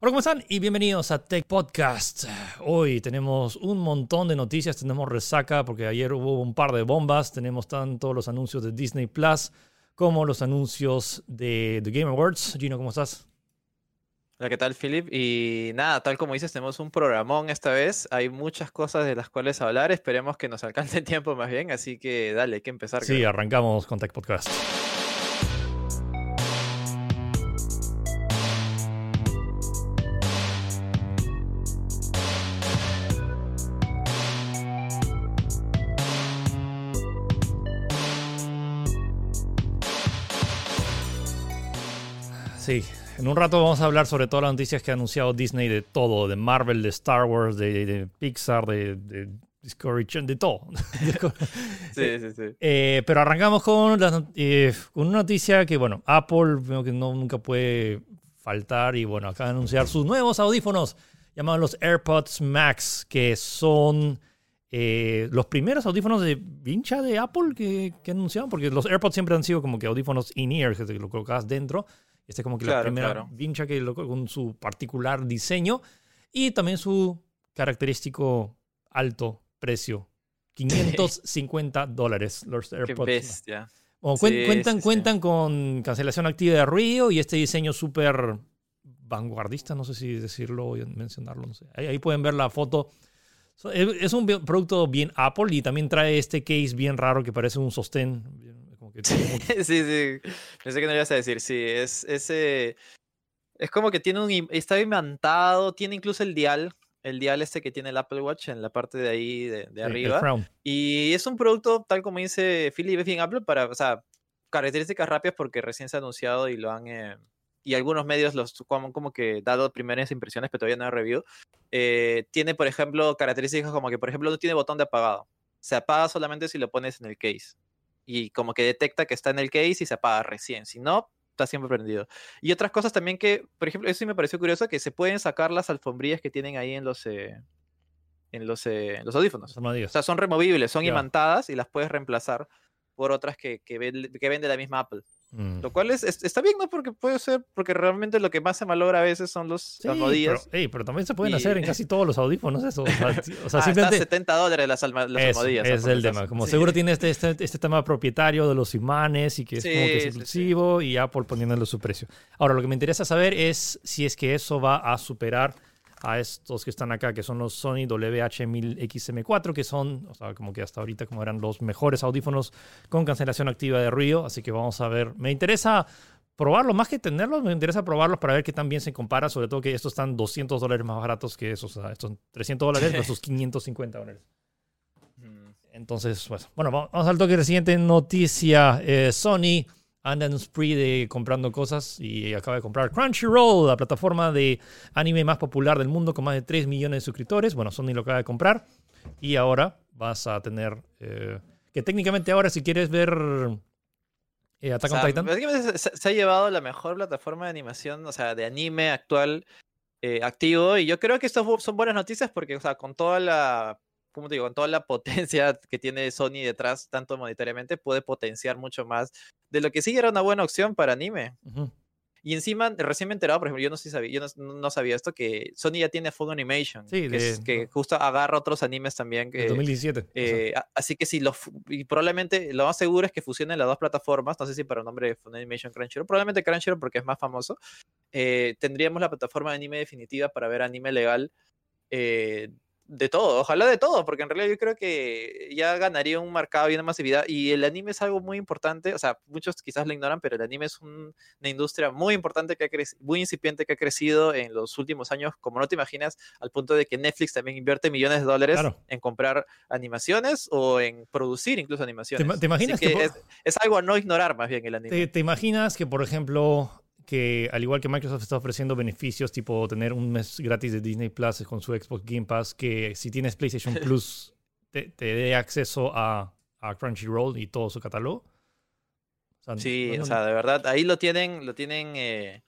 Hola, ¿cómo están? Y bienvenidos a Tech Podcast. Hoy tenemos un montón de noticias, tenemos resaca porque ayer hubo un par de bombas, tenemos tanto los anuncios de Disney Plus como los anuncios de The Game Awards. Gino, ¿cómo estás? Hola, ¿qué tal, Philip? Y nada, tal como dices, tenemos un programón esta vez. Hay muchas cosas de las cuales hablar. Esperemos que nos alcance el tiempo más bien. Así que dale, hay que empezar. Sí, arrancamos con Tech Podcast. Sí, en un rato vamos a hablar sobre todas las noticias que ha anunciado Disney de todo, de Marvel, de Star Wars, de, Pixar, de, Discovery Channel, de todo. sí, sí, sí. Eh, pero arrancamos con, eh, con una noticia que, bueno, Apple que no, nunca puede faltar y, bueno, acaba de anunciar sus nuevos audífonos llamados los AirPods Max, que son... Eh, los primeros audífonos de vincha de Apple que, que, anunciaron, porque los AirPods siempre han sido como que audífonos in-ear, que lo colocas dentro. Este es como que la primera vincha que lo, con su particular diseño y también su característico alto precio. 550 dólares los AirPods. Qué bestia. cuentan, cuentan con cancelación activa de ruido y este diseño súper vanguardista, no sé si decirlo o mencionarlo, no sé. Ahí, pueden ver la foto. Es un producto bien Apple y también trae este case bien raro que parece un sostén sí, sí. Pensé que no ibas a decir. Sí, es ese. Es como que tiene un. Está imantado, tiene incluso el dial. El dial este que tiene el Apple Watch en la parte de ahí de, arriba. Y es un producto, tal como dice Philip, es bien Apple para. O sea, características rápidas porque recién se ha anunciado y lo han. Eh, y algunos medios los como, como que dado primeras impresiones, pero todavía no hay review. Eh, tiene, por ejemplo, características como que, por ejemplo, no tiene botón de apagado. Se apaga solamente si lo pones en el case y como que detecta que está en el case y se apaga recién. Si no, está siempre prendido. Y otras cosas también que, por ejemplo, eso sí me pareció curioso, que se pueden sacar las alfombrillas que tienen ahí en los, eh, en los, eh, los audífonos. O sea, son removibles, son imantadas y las puedes reemplazar por otras que, que, que vende la misma Apple. Mm. Lo cual es, está bien, ¿no? Porque puede ser, porque realmente lo que más se malogra a veces son los sí, Pero, también se pueden hacer en casi todos los audífonos eso. O sea, ah, está 70 dólares las, las es, Es el tema. Como seguro tiene este, este, este, tema propietario de los imanes y que es como que es exclusivo y Apple poniéndole su precio. Ahora, lo que me interesa saber es si es que eso va a superar a estos que están acá, que son los Sony WH-1000XM4, que son, o sea, como que hasta ahorita como eran los mejores audífonos con cancelación activa de ruido, así que vamos a ver. Me interesa probarlos, más que tenerlos, me interesa probarlos para ver qué tan bien se compara, sobre todo que estos están 200 dólares más baratos que esos, o sea, estos 300 dólares versus 550 dólares. Mm. Entonces, pues, bueno, vamos al toque de siguiente noticia. Eh, Sony anda en un spree de comprando cosas y acaba de comprar Crunchyroll, la plataforma de anime más popular del mundo con más de 3 millones de suscriptores. Bueno, Sony lo acaba de comprar y ahora vas a tener... Eh, que técnicamente ahora si quieres ver eh, Attack on Titan... Se, ha llevado la mejor plataforma de animación, o sea, de anime actual eh, activo y yo creo que esto son buenas noticias porque, o sea, con toda la como te digo, con toda la potencia que tiene Sony detrás, tanto monetariamente, puede potenciar mucho más de lo que sí era una buena opción para anime. Y encima, recién me he enterado, por ejemplo, yo no, sabía, yo no, sabía esto, que Sony ya tiene Full Animation, que, es, que, justo agarra otros animes también. Que, 2017. Eh, así que sí, lo, y probablemente lo más seguro es que fusionen las dos plataformas, no sé si para el nombre de Full Animation Crunchyroll, probablemente Crunchyroll porque es más famoso, eh, tendríamos la plataforma de anime definitiva para ver anime legal eh, de todo, ojalá de todo, porque en realidad yo creo que ya ganaría un mercado y una masividad. Y el anime es algo muy importante, o sea, muchos quizás lo ignoran, pero el anime es una industria muy importante, que ha muy incipiente, que ha crecido en los últimos años, como no te imaginas, al punto de que Netflix también invierte millones de dólares en comprar animaciones o en producir incluso animaciones. ¿Te, imaginas que, es, algo a no ignorar más bien el anime? ¿Te imaginas que, por ejemplo, que al igual que Microsoft está ofreciendo beneficios tipo tener un mes gratis de Disney Plus con su Xbox Game Pass, que si tienes PlayStation Plus te, dé acceso a, Crunchyroll y todo su catálogo. sí, o sea, de verdad, ahí lo tienen, lo tienen, eh,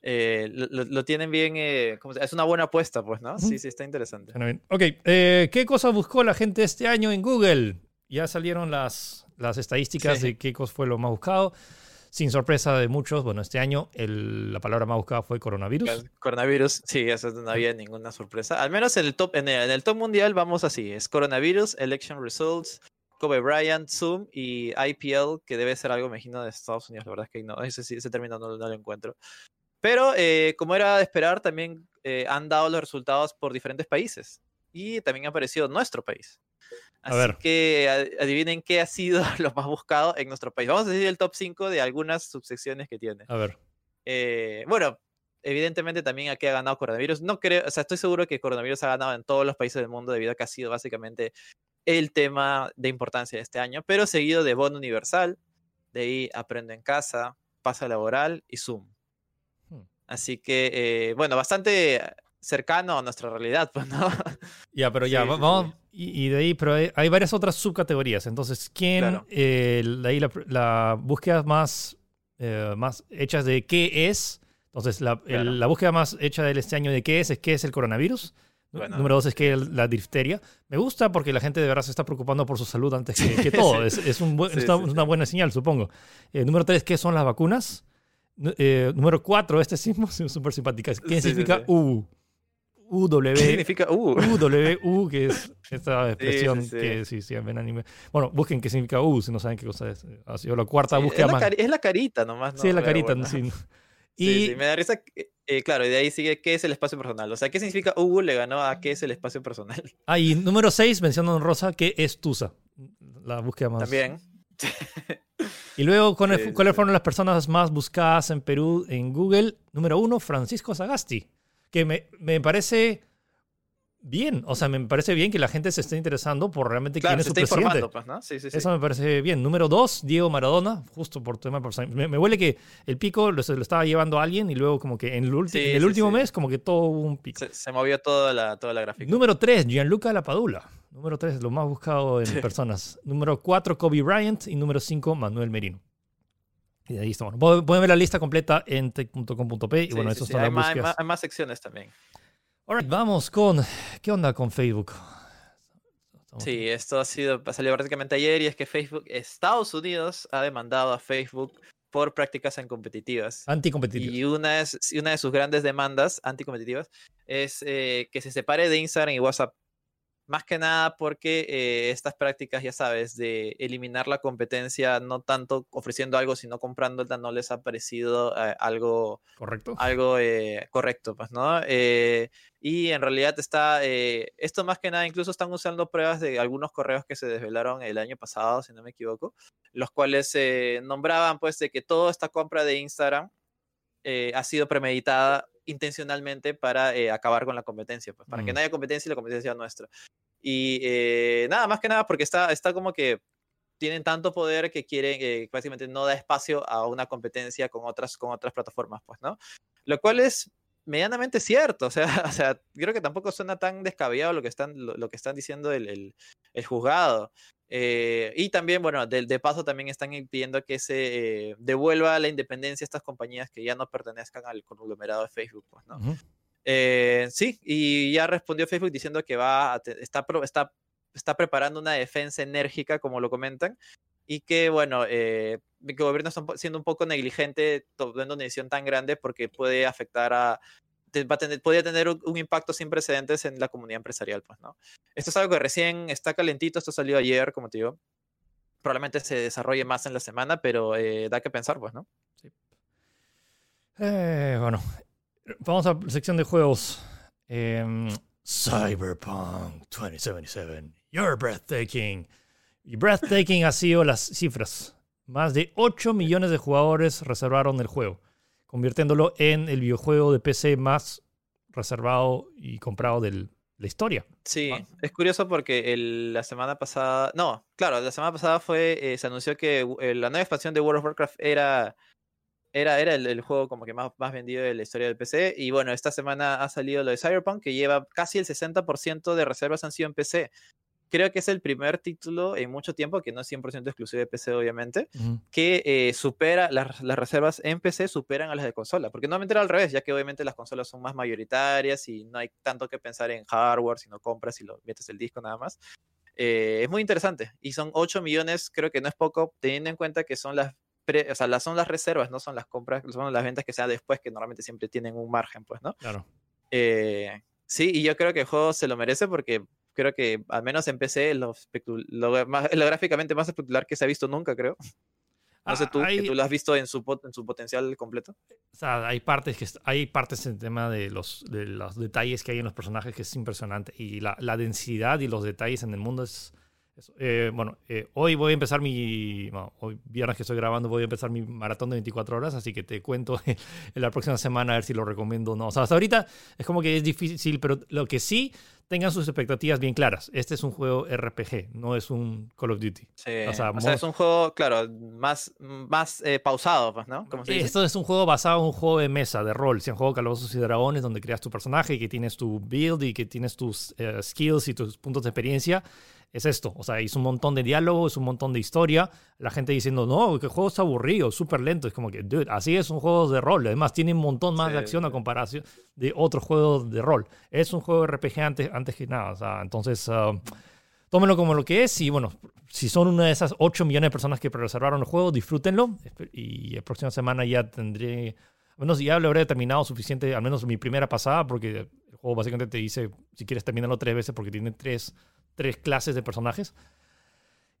eh, lo, tienen bien, eh, es una buena apuesta, pues, ¿no? Sí, sí, está interesante. Ok, ¿qué cosa buscó la gente este año en Google? Ya salieron las, las estadísticas de qué cosa fue lo más buscado. Sin sorpresa de muchos, bueno, este año la palabra más buscada fue coronavirus. Coronavirus, sí, eso no había ninguna sorpresa. Al menos en el top, en el, top mundial vamos así, es coronavirus, election results, Kobe Bryant, Zoom y IPL, que debe ser algo, imagino, de Estados Unidos. La verdad es que no, ese, ese término no, lo encuentro. Pero eh, como era de esperar, también eh, han dado los resultados por diferentes países. Y también ha aparecido nuestro país. Así que adivinen qué ha sido lo más buscado en nuestro país. Vamos a decir el top 5 de algunas subsecciones que tiene. A ver. Eh, bueno, evidentemente también aquí ha ganado coronavirus. No creo, o sea, estoy seguro que coronavirus ha ganado en todos los países del mundo debido a que ha sido básicamente el tema de importancia de este año, pero seguido de Bono Universal, de ahí Aprendo en Casa, Pasa Laboral y Zoom. Hmm. Así que, eh, bueno, bastante cercano a nuestra realidad, pues, ¿no? Ya, pero ya, vamos, y, de ahí, pero hay, varias otras subcategorías. Entonces, ¿quién, eh, de ahí la, búsqueda más, eh, más hechas de qué es? Entonces, la, la, búsqueda más hecha de este año de qué es, es qué es el coronavirus. Número dos es que la difteria. Me gusta porque la gente de verdad se está preocupando por su salud antes que, todo. es, un una buena señal, supongo. Eh, número tres, ¿qué son las vacunas? número cuatro, este sí es súper simpática. ¿Qué significa U? UW. ¿Qué significa U? U, que es esta expresión que sí, sí, ven anime. Bueno, busquen qué significa U si no saben qué cosa es. Ha sido la cuarta búsqueda es más. es la carita nomás. ¿no? Sí, es la carita. Sí. Y, me da risa, eh, claro, y de ahí sigue qué es el espacio personal. O sea, ¿qué significa U le ganó a qué es el espacio personal? Ah, y número 6, mencionando en rosa, ¿qué es TUSA? La búsqueda más. También. y luego, ¿cuáles fueron las personas más buscadas en Perú en Google? Número 1, Francisco Sagasti que me, me parece bien. O sea, me parece bien que la gente se esté interesando por realmente quién es su presidente. Pues, ¿no? sí, sí, Eso me parece bien. Número dos, Diego Maradona, justo por tema personal. Me, me, huele que el pico lo, lo, estaba llevando a alguien y luego como que en el, en el último mes como que todo hubo un pico. Se, movió toda la, toda la gráfica. Número tres, Gianluca Lapadula. Número tres, lo más buscado en personas. Número cuatro, Kobe Bryant. Y número cinco, Manuel Merino. Y ahí estamos. Pueden ver la lista completa en tech.com.p. Y bueno, eso está hay, más, hay, más, secciones también. Alright, vamos con. ¿Qué onda con Facebook? Sí, esto ha sido, salió prácticamente ayer y es que Facebook, Estados Unidos ha demandado a Facebook por prácticas anticompetitivas. Anticompetitivas. Y una, es, una de sus grandes demandas anticompetitivas es eh, que se separe de Instagram y WhatsApp. Más que nada porque eh, estas prácticas, ya sabes, de eliminar la competencia, no tanto ofreciendo algo, sino comprándola, no les ha parecido eh, algo correcto. Algo eh, correcto, pues, ¿no? y en realidad está, esto más que nada, incluso están usando pruebas de algunos correos que se desvelaron el año pasado, si no me equivoco, los cuales nombraban, pues, de que toda esta compra de Instagram ha sido premeditada intencionalmente para acabar con la competencia, pues, para que mm. no haya competencia y la competencia nuestra. Y eh, nada, más que nada porque está, está como que tienen tanto poder que quieren, eh, básicamente no da espacio a una competencia con otras, con otras plataformas, pues, ¿no? Lo cual es medianamente cierto, o sea, o sea creo que tampoco suena tan descabellado lo que están, lo, que están diciendo el, el, juzgado. Eh, y también, bueno, de, de, paso también están impidiendo que se devuelva la independencia a estas compañías que ya no pertenezcan al conglomerado de Facebook, pues, ¿no? Eh, sí, y ya respondió Facebook diciendo que va está, está, está preparando una defensa enérgica, como lo comentan, y que, bueno, eh, el gobierno está siendo un poco negligente tomando una decisión tan grande porque puede afectar a, va a tener, podría tener un, impacto sin precedentes en la comunidad empresarial, pues, ¿no? Esto es algo que recién está calentito, esto salió ayer, como te digo. Probablemente se desarrolle más en la semana, pero eh, da que pensar, pues, ¿no? Sí. Eh, bueno, Vamos a la sección de juegos. Em, Cyberpunk 2077. You're breathtaking. Y breathtaking ha sido las cifras. Más de 8 millones de jugadores reservaron el juego, convirtiéndolo en el videojuego de PC más reservado y comprado de la historia. Sí, es curioso porque la semana pasada, no, claro, la semana pasada fue, eh, se anunció que eh, la nueva expansión de World of Warcraft era era, era el, juego como que más, más vendido de la historia del PC. Y bueno, esta semana ha salido lo de Cyberpunk, que lleva casi el 60% de reservas han sido en PC. Creo que es el primer título en mucho tiempo, que no es 100% exclusivo de PC, obviamente, que eh, supera, las, las, reservas en PC superan a las de consola. Porque normalmente era al revés, ya que obviamente las consolas son más mayoritarias y no hay tanto que pensar en hardware, sino compras y lo metes el disco nada más. Eh, es muy interesante. Y son 8 millones, creo que no es poco, teniendo en cuenta que son las o sea, las, son las reservas, no son las compras, son las ventas que sean después, que normalmente siempre tienen un margen, pues, ¿no? Claro. Eh, sí, y yo creo que el juego se lo merece porque creo que al menos en PC lo, lo, lo gráficamente más espectacular que se ha visto nunca, creo. No sé tú, que tú lo has visto en su, en su potencial completo. O sea, hay partes, que, hay partes en el tema de los, de los detalles que hay en los personajes que es impresionante. Y la, la densidad y los detalles en el mundo es... Eh, bueno, eh, hoy voy a empezar mi... hoy viernes que estoy grabando voy a empezar mi maratón de 24 horas, así que te cuento en la próxima semana a ver si lo recomiendo o no. O sea, hasta ahorita es como que es difícil, pero lo que sí tengan sus expectativas bien claras. Este es un juego RPG, no es un Call of Duty. Sí. O sea, es un juego, claro, más, más eh, pausado, pues, ¿no? Esto es un juego basado en un juego de mesa, de rol. Si un juego Calabozos y Dragones, donde creas tu personaje y que tienes tu build y que tienes tus eh, skills y tus puntos de experiencia es esto. O sea, es un montón de diálogo, es un montón de historia. La gente diciendo, no, que juego está aburrido, súper lento. Es como que, dude, así es un juego de rol. Además, tiene un montón más de acción a comparación de otros juegos de rol. Es un juego de RPG antes, antes que nada. O sea, entonces, uh, tómenlo como lo que es. Y bueno, si son una de esas 8 millones de personas que reservaron el juego, disfrútenlo. Y la próxima semana ya tendré. Al menos ya lo habré terminado suficiente, al menos mi primera pasada, porque el juego básicamente te dice si quieres terminarlo tres veces, porque tiene tres tres clases de personajes.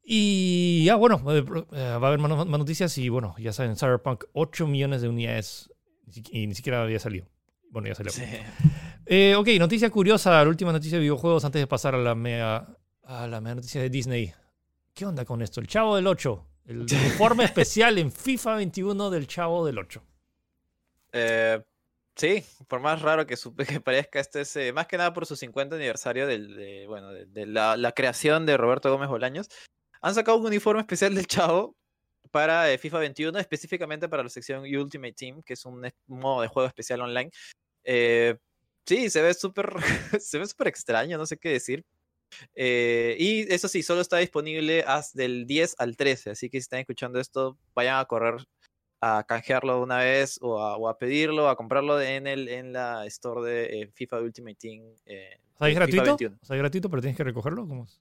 Y ya, bueno, eh, eh, va a haber más, noticias y bueno, ya saben, Cyberpunk 8 millones de unidades y ni siquiera había salido. Bueno, ya salió. Eh, ok, noticia curiosa, la última noticia de videojuegos antes de pasar a la mega, a la mega noticia de Disney. ¿Qué onda con esto? El Chavo del 8. El informe especial en FIFA 21 del Chavo del 8. Eh, Sí, por más raro que, que parezca, este es eh, más que nada por su 50 aniversario del, de, bueno, de, la, creación de Roberto Gómez Bolaños. Han sacado un uniforme especial del Chavo para eh, FIFA 21, específicamente para la sección Ultimate Team, que es un, modo de juego especial online. Eh, sí, se ve súper se ve súper extraño, no sé qué decir. y eso sí, solo está disponible hasta del 10 al 13, así que si están escuchando esto, vayan a correr a canjearlo una vez o a, o a, pedirlo, a comprarlo en, el, en la store de eh, FIFA Ultimate Team. Eh, o sea, ¿es gratuito? O sea, ¿es gratuito, pero tienes que recogerlo? ¿Cómo es?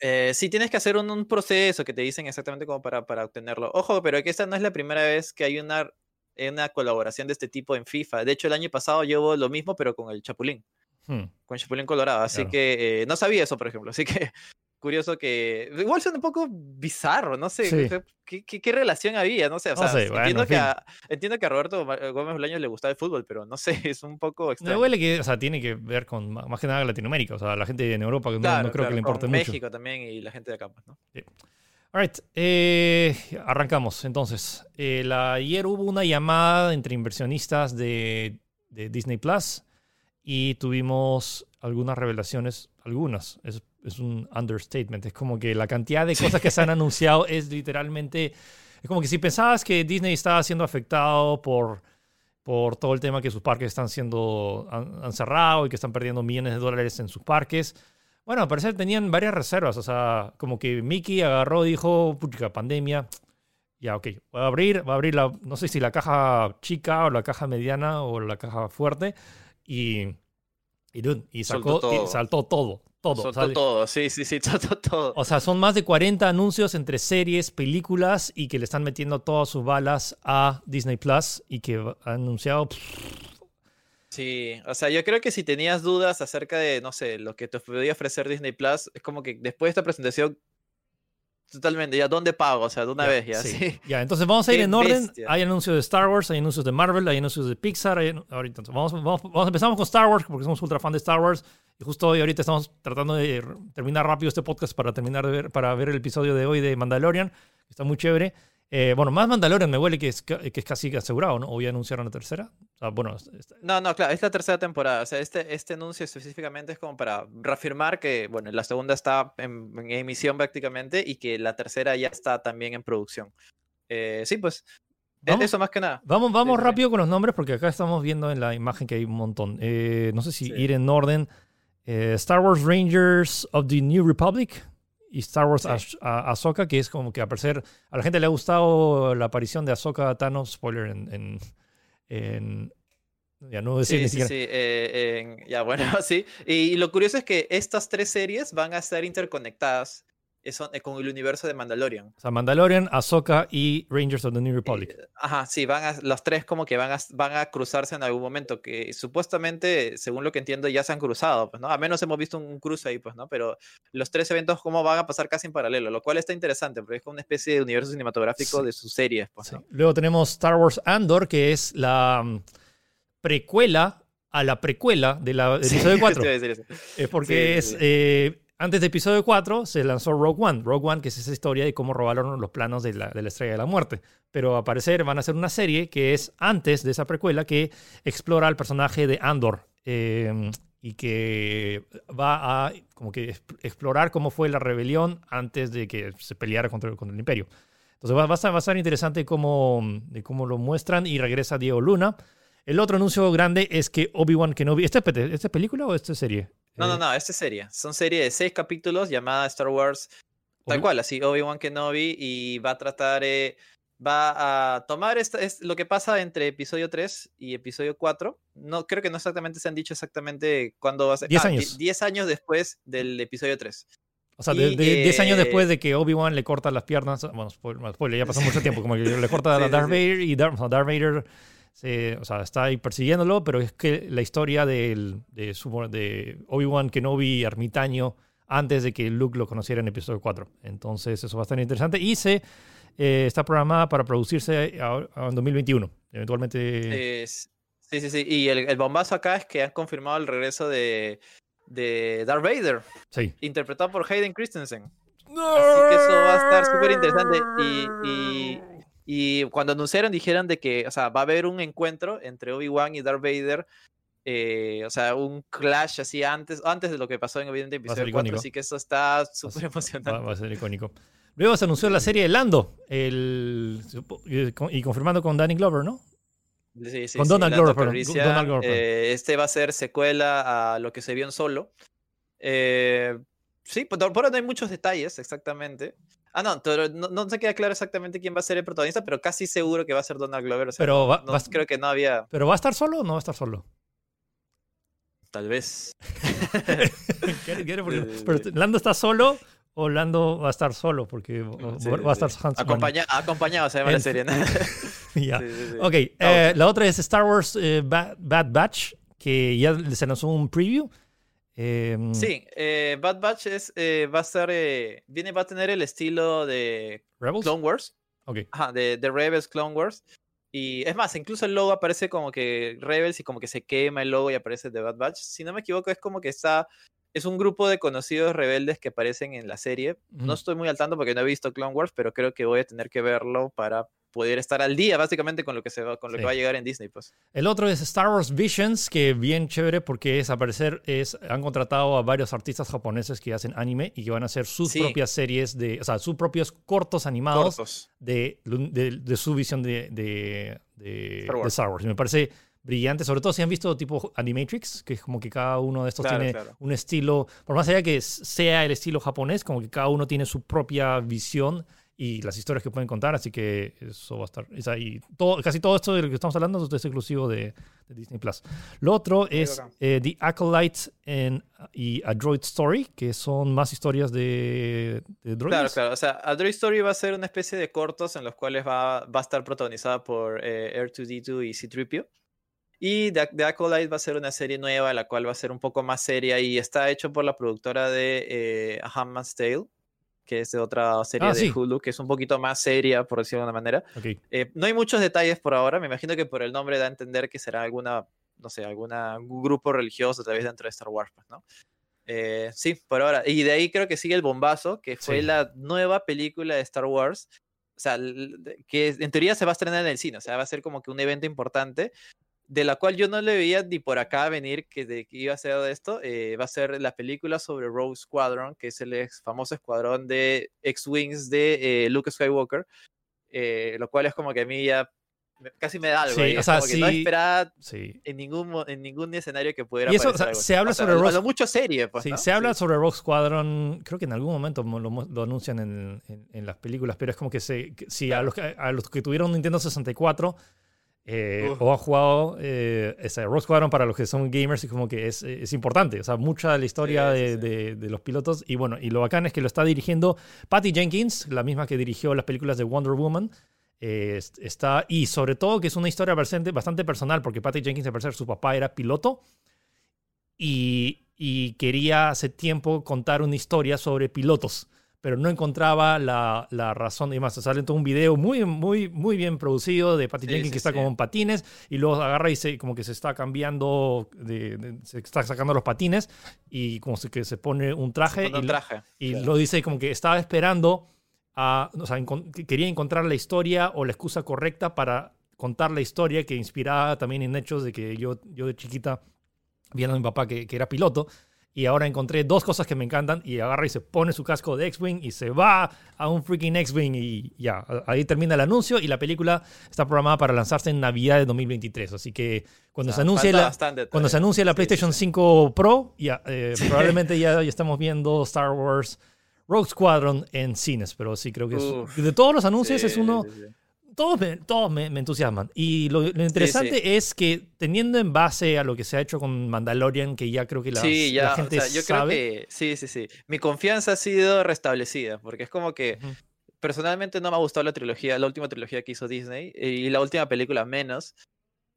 Eh, sí, tienes que hacer un, un, proceso que te dicen exactamente cómo para, para obtenerlo. Ojo, pero que esta no es la primera vez que hay una, una colaboración de este tipo en FIFA. De hecho, el año pasado llevo lo mismo, pero con el Chapulín. Hmm. Con el Chapulín Colorado. Así que eh, no sabía eso, por ejemplo. Así que curioso que. Igual suena un poco bizarro, no sé. ¿qué, qué, relación había? No sé. O sea, entiendo, que a, entiendo que a Roberto Gómez Bolaños le gustaba el fútbol, pero no sé, es un poco extraño. Me huele que, o sea, tiene que ver con más que nada Latinoamérica, o sea, la gente en Europa, que no, creo que le importe mucho. mucho. México también y la gente de acá, pues, ¿no? Sí. Alright, eh, arrancamos entonces. Eh, ayer hubo una llamada entre inversionistas de, de Disney Plus y tuvimos algunas revelaciones, algunas, es es un understatement. Es como que la cantidad de cosas que se han anunciado es literalmente... Es como que si pensabas que Disney estaba siendo afectado por, por todo el tema que sus parques están siendo han, cerrado y que están perdiendo millones de dólares en sus parques. Bueno, al parecer tenían varias reservas. O sea, como que Mickey agarró y dijo, pucha, pandemia. Ya, ok, voy a abrir, va a abrir la, no sé si la caja chica o la caja mediana o la caja fuerte. Y, y, y sacó, y saltó todo todo. todo, sí, sí, sí, todo, todo. O sea, son más de 40 anuncios entre series, películas y que le están metiendo todas sus balas a Disney Plus y que ha anunciado. Sí, o sea, yo creo que si tenías dudas acerca de, no sé, lo que te podía ofrecer Disney Plus, es como que después de esta presentación Totalmente, ya dónde pago, o sea, de una vez ya. Sí. Ya, entonces vamos a ir en orden. Hay anuncios de Star Wars, hay anuncios de Marvel, hay anuncios de Pixar. Ahorita, vamos, vamos, vamos, empezamos con Star Wars porque somos ultra fan de Star Wars. Y justo hoy, ahorita estamos tratando de terminar rápido este podcast para terminar de ver, para ver el episodio de hoy de Mandalorian. Está muy chévere. Eh, bueno, más Mandalorian me huele que es, que es casi asegurado, ¿no? ¿O ya anunciaron la tercera? bueno, No, no, claro, es la tercera temporada. O sea, este, este anuncio específicamente es como para reafirmar que, bueno, la segunda está en, emisión prácticamente y que la tercera ya está también en producción. Eh, sí, pues, e, eso más que nada. Vamos, vamos rápido con los nombres porque acá estamos viendo en la imagen que hay un montón. Eh, no sé si ir en orden. Star Wars Rangers of the New Republic y Star Wars Ahsoka, que es como que a parecer a la gente le ha gustado la aparición de Ahsoka Thanos, spoiler en, en, ya no decir sí, sí, sí. Eh, ya bueno, sí. Y, lo curioso es que estas tres series van a estar interconectadas eh, con el universo de Mandalorian. O sea, Mandalorian, Ahsoka y Rangers of the New Republic. ajá, sí, van a, los tres como que van a, van a cruzarse en algún momento, que supuestamente, según lo que entiendo, ya se han cruzado, pues, ¿no? A menos hemos visto un cruce ahí, pues, ¿no? Pero los tres eventos como van a pasar casi en paralelo, lo cual está interesante, porque es como una especie de universo cinematográfico de sus series, pues, Luego tenemos Star Wars Andor, que es la mm, precuela a la precuela de la, del episodio 4. es porque es eh, antes de episodio 4 se lanzó Rogue One. Rogue One, que es esa historia de cómo robaron los planos de la, Estrella de la Muerte. Pero a parecer van a hacer una serie que es antes de esa precuela que explora al personaje de Andor. Eh, y que va a como que explorar cómo fue la rebelión antes de que se peleara contra, el imperio. Entonces va, a, va a estar interesante cómo, de cómo lo muestran y regresa Diego Luna. El otro anuncio grande es que Obi-Wan Kenobi... ¿Esta es película o esta es serie? No, no, eh, no, esta es serie. Son serie de seis capítulos llamada Star Wars, tal cual, así, Obi-Wan Kenobi, y va a tratar, eh, va a tomar esta, es lo que pasa entre episodio 3 y episodio 4. No, creo que no exactamente se han dicho exactamente cuándo va a ser. 10 ah, años. 10 años después del episodio 3. O sea, 10 años después de que Obi-Wan le corta las piernas, bueno, spoiler, ya pasó mucho tiempo, como que le corta a Darth Vader y Darth, Darth Vader o sea, está ahí persiguiéndolo, pero es que la historia de, de Obi-Wan Kenobi ermitaño antes de que Luke lo conociera en episodio 4. Entonces, eso va a estar interesante. Y se eh, está programada para producirse en 2021. Eventualmente. sí, sí, sí. Y el, bombazo acá es que han confirmado el regreso de, de Darth Vader. Sí. Interpretado por Hayden Christensen. Así que eso va a estar súper interesante. y, y cuando anunciaron dijeron de que, o sea, va a haber un encuentro entre Obi-Wan y Darth Vader. Eh, o sea, un clash así antes, antes de lo que pasó en evidente episodio 4, así que eso está súper emocionante. Va, a ser icónico. Luego se anunció la serie de Lando, el, y confirmando con Danny Glover, ¿no? Sí, sí, con Donald, Glover, Donald Glover. Eh, este va a ser secuela a lo que se vio en solo. Eh, sí, por, ahora no hay muchos detalles exactamente. Ah, no, pero no, se queda claro exactamente quién va a ser el protagonista, pero casi seguro que va a ser Donald Glover. pero va, creo que no había. ¿Pero va a estar solo o no va a estar solo? Tal vez. pero ¿Lando está solo o Lando va a estar solo? Porque va a estar Hans Acompañado se llama la serie. ya. ok, eh, la otra es Star Wars eh, Bad Batch, que ya se lanzó un preview. Em, sí, eh, Bad Batch es, eh, va a estar, eh, viene, va a tener el estilo de Clone Wars. Okay. Ajá, de, de, Rebels Clone Wars. Y es más, incluso el logo aparece como que Rebels y como que se quema el logo y aparece de Bad Batch. Si no me equivoco, es como que está es un grupo de conocidos rebeldes que aparecen en la serie. No estoy muy al tanto porque no he visto Clone Wars, pero creo que voy a tener que verlo para poder estar al día básicamente con lo que se va, con lo que va a llegar en Disney pues. El otro es Star Wars Visions, que bien chévere porque es aparecer es han contratado a varios artistas japoneses que hacen anime y que van a hacer sus propias series de, o sea, sus propios cortos animados De, de, su visión de, de, Star Wars. me parece brillante, sobre todo si han visto tipo Animatrix, que es como que cada uno de estos tiene un estilo, por más allá que sea el estilo japonés, como que cada uno tiene su propia visión y las historias que pueden contar, así que eso va a estar. y todo, casi todo esto de lo que estamos hablando es exclusivo de, Disney Plus. Lo otro es eh, The Acolyte y A Droid Story, que son más historias de, de droids. Claro, claro. O sea, A Droid Story va a ser una especie de cortos en los cuales va, va a estar protagonizada por eh, R2D2 y C-3PO. Y The, Acolyte va a ser una serie nueva, la cual va a ser un poco más seria y está hecho por la productora de eh, A Handmaid's Tale, que es de otra serie ah, de Hulu, que es un poquito más seria, por decirlo de una manera. Eh, no hay muchos detalles por ahora, me imagino que por el nombre da a entender que será alguna, no sé, alguna grupo religioso tal vez dentro de Star Wars, pues, ¿no? Eh, sí, por ahora. Y de ahí creo que sigue El Bombazo, que fue la nueva película de Star Wars. O sea, que en teoría se va a estrenar en el cine, o sea, va a ser como que un evento importante, de la cual yo no le veía ni por acá venir que, de, que iba a ser de esto, eh, va a ser la película sobre Rogue Squadron, que es el ex, famoso escuadrón de X-Wings de eh, Luke Skywalker, eh, lo cual es como que a mí ya casi me da algo. Sí, o sea, sí, no esperaba en, ningún, en ningún escenario que pudiera y eso, se habla sobre Rogue mucho serie, pues, se habla sobre Rogue Squadron, creo que en algún momento lo, anuncian en, en, las películas, pero es como que se, si a los, a los que tuvieron Nintendo 64 eh, o ha jugado eh, Rogue Squadron para los que son gamers y como que es, es importante. O sea, mucha de la historia de, De, los pilotos. Y bueno, y lo bacán es que lo está dirigiendo Patty Jenkins, la misma que dirigió las películas de Wonder Woman. Eh, está, y sobre todo que es una historia bastante, bastante personal, porque Patty Jenkins, al parecer, su papá era piloto. Y, y quería hace tiempo contar una historia sobre pilotos pero no encontraba la, la razón. Y más, sale todo un video muy, muy, muy bien producido de Patty Jenkins que está con patines y luego agarra y se, como que se está cambiando, de, se está sacando los patines y como que se pone un traje. y, traje. y lo dice como que estaba esperando a, o sea, quería encontrar la historia o la excusa correcta para contar la historia que inspiraba también en hechos de que yo, yo de chiquita viendo a mi papá que, que era piloto y ahora encontré dos cosas que me encantan y agarra y se pone su casco de X-Wing y se va a un freaking X-Wing y ya, ahí termina el anuncio y la película está programada para lanzarse en Navidad de 2023, así que cuando se anuncie la cuando se anuncie la PlayStation 5 Pro, ya eh, probablemente ya, ya, estamos viendo Star Wars Rogue Squadron en cines, pero sí creo que es, de todos los anuncios es uno todos me, todos me, entusiasman. Y lo, interesante es que teniendo en base a lo que se ha hecho con Mandalorian, que ya creo que la, sí, ya, gente yo creo que sí, sí, sí. Mi confianza ha sido restablecida, porque es como que personalmente no me ha gustado la trilogía, la última trilogía que hizo Disney, y la última película menos.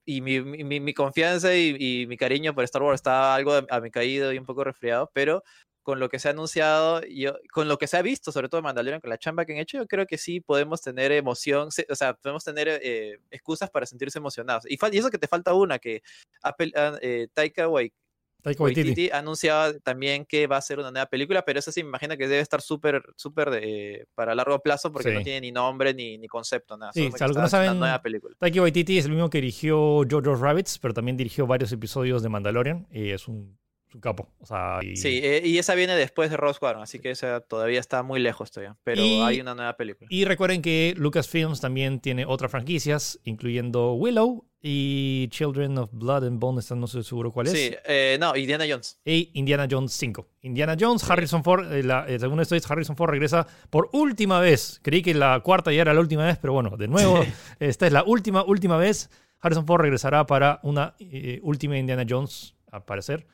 Y mi, mi, mi confianza y, y, mi cariño por Star Wars está algo a mi caído y un poco resfriado, pero con lo que se ha anunciado, yo, con lo que se ha visto, sobre todo en Mandalorian, con la chamba que han hecho, yo creo que sí podemos tener emoción, o sea, podemos tener eh, excusas para sentirse emocionados. Y, y, eso que te falta una, que Apple, ah, eh, Taika Waititi ha anunciado también que va a ser una nueva película, pero eso sí me imagino que debe estar súper, súper para largo plazo porque no tiene ni nombre ni, ni concepto, nada. Sí, si algunos saben, nueva película. Taika Waititi es el mismo que dirigió Jojo's Rabbits, pero también dirigió varios episodios de Mandalorian y es un un capo. O sea, Sí, eh, y esa viene después de Rose Squadron, así que esa todavía está muy lejos todavía. Pero hay una nueva película. Y recuerden que Lucasfilms también tiene otras franquicias, incluyendo Willow y Children of Blood and Bone, no sé seguro cuál es. Sí, eh, no, Indiana Jones. Y Indiana Jones 5. Indiana Jones, Harrison Ford, eh, la, según esto es, Harrison Ford regresa por última vez. Creí que la cuarta ya era la última vez, pero bueno, de nuevo, esta es la última, última vez. Harrison Ford regresará para una última Indiana Jones, al parecer.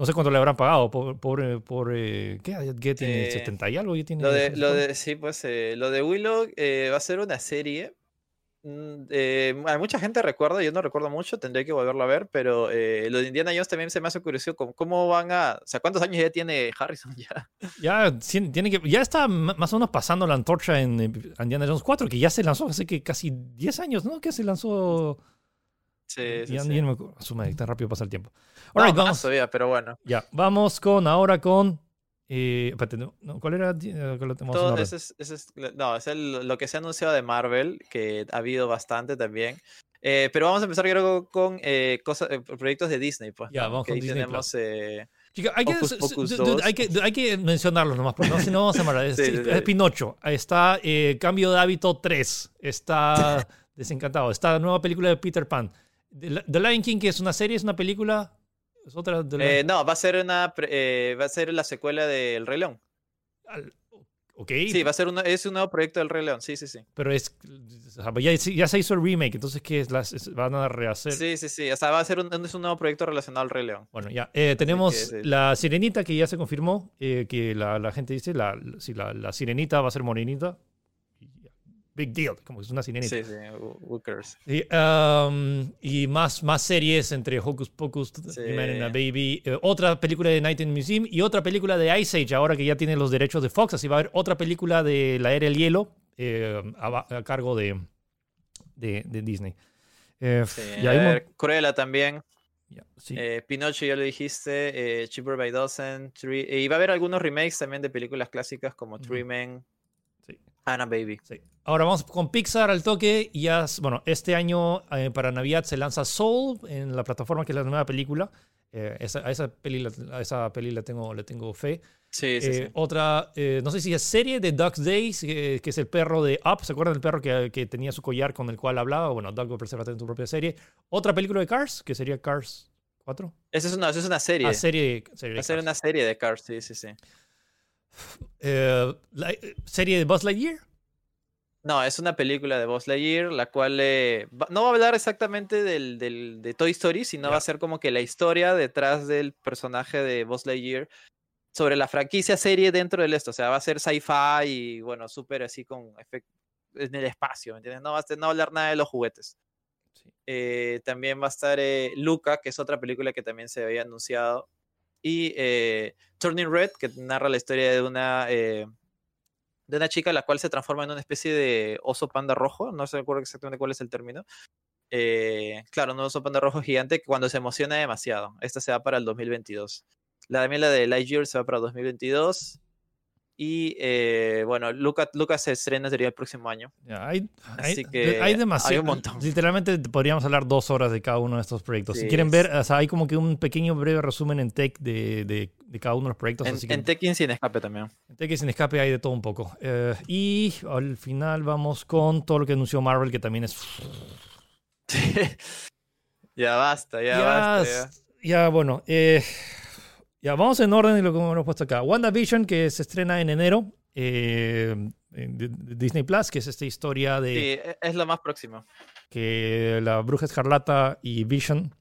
No sé cuánto le habrán pagado por, por, por eh, ¿qué? tiene? ¿70 eh, y algo? Tiene lo, de, lo de, sí, pues eh, lo de Willow va a ser una serie. Mm, hay mucha gente recuerda, yo no recuerdo mucho, tendré que volverlo a ver, pero lo de Indiana Jones también se me hace curioso cómo, van a, o sea, ¿cuántos años ya tiene Harrison ya? Ya, tiene que, ya está más o menos pasando la antorcha en Indiana Jones 4, que ya se lanzó hace que casi 10 años, ¿no? Que se lanzó Sí, sí, ya, sí. no me tan rápido pasa el tiempo. vamos. todavía, pero bueno. Ya, vamos con ahora con. Eh, ¿Cuál era? Eh, Todo ese es, no, es lo que se ha anunciado de Marvel, que ha habido bastante también. Eh, pero vamos a empezar creo con eh, cosas, proyectos de Disney. Pues, ya, vamos con Disney. Tenemos, hay, que, hay, que, mencionarlos nomás, porque si no vamos a llamar. Es, Pinocho. Está Cambio de Hábito 3. Está Desencantado. Está la nueva película de Peter Pan. The Lion King, que es una serie, es una película. ¿Es otra eh, no, va a ser una eh, va a ser la secuela de El Rey León. ok. Sí, va a ser un, es un nuevo proyecto del Rey León, sí, sí, sí. Pero es. Ya, ya se hizo el remake, entonces ¿qué es? Las, ¿Van a rehacer? Sí, sí, sí. O sea, va a ser un, es un nuevo proyecto relacionado al Rey León. Bueno, ya. Eh, tenemos la Sirenita, que ya se confirmó, que la, la, gente dice, la, si la, la Sirenita va a ser morenita big deal, como es una sirenita. Sí, sí, Wookers. Y, um, y, más, más series entre Hocus Pocus, sí. Man and a Baby, eh, otra película de Night in Museum y otra película de Ice Age, ahora que ya tiene los derechos de Fox, así va a haber otra película de La Era del Hielo eh, a, cargo de, de, de Disney. Eh, sí, ver, Cruella también. sí. Pinocho, ya lo dijiste, Cheaper by Dozen. y va a haber algunos remakes también de películas clásicas como Three Men, Anna Baby. Sí. Ahora vamos con Pixar al toque. Ya, bueno, este año eh, para Navidad se lanza Soul en la plataforma que es la nueva película. Eh, esa, a esa peli, a esa peli le tengo, le tengo fe. Sí, sí, eh, sí. Otra, no sé si es serie de Duck's Days, que es el perro de Up. ¿Se acuerdan del perro que, que tenía su collar con el cual hablaba? Bueno, Duck va a tener su propia serie. Otra película de Cars, que sería Cars 4. Esa es una, esa es una serie. Ah, serie, serie Va a ser una serie de Cars, sí, sí, sí. ¿Serie de Buzz Lightyear? No, es una película de Buzz Lightyear, la cual eh, no va a hablar exactamente del, de Toy Story, sino va a ser como que la historia detrás del personaje de Buzz Lightyear sobre la franquicia serie dentro de esto. O sea, va a ser sci-fi y bueno, súper así con efecto en el espacio, ¿me entiendes? No va a, no hablar nada de los juguetes. Eh, también va a estar eh, Luca, que es otra película que también se había anunciado. Y Turning Red, que narra la historia de una de una chica la cual se transforma en una especie de oso panda rojo, no se acuerdo exactamente cuál es el término. Eh, claro, un oso panda rojo gigante cuando se emociona demasiado. Esta se va para el 2022. La de la de Lightyear se va para el 2022. Y eh, bueno, Lucas, Lucas se estrena sería el próximo año. hay, Así que hay demasiado. un montón. Literalmente podríamos hablar dos horas de cada uno de estos proyectos. si quieren ver, o sea, hay como que un pequeño breve resumen en Tech de, de, de cada uno de los proyectos. En, así en Tech y Sin Escape también. En Tech y Sin Escape hay de todo un poco. Eh, y al final vamos con todo lo que anunció Marvel, que también es. ya basta, ya, basta. Ya, ya bueno. Eh, ya, vamos en orden de lo que hemos puesto acá. WandaVision, que se estrena en enero. Eh, Disney Plus, que es esta historia de. Sí, e, es lo más próximo. Que la bruja escarlata y Vision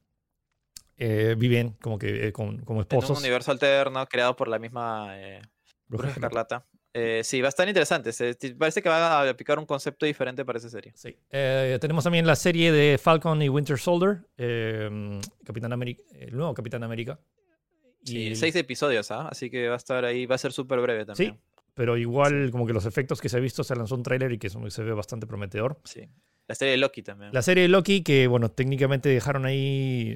eh, viven como que eh, como, esposos. En un universo alterno creado por la misma bruja, escarlata. sí, va a estar interesante. parece que va a aplicar un concepto diferente para esa serie. Sí. tenemos también la serie de Falcon y Winter Soldier, Capitán América, el nuevo Capitán América. Sí, seis episodios, ¿ah? Así que va a estar ahí, va a ser súper breve también. Sí, pero igual como que los efectos que se ha visto se lanzó un tráiler y que se ve bastante prometedor. Sí. La serie de Loki también. La serie de Loki que, bueno, técnicamente dejaron ahí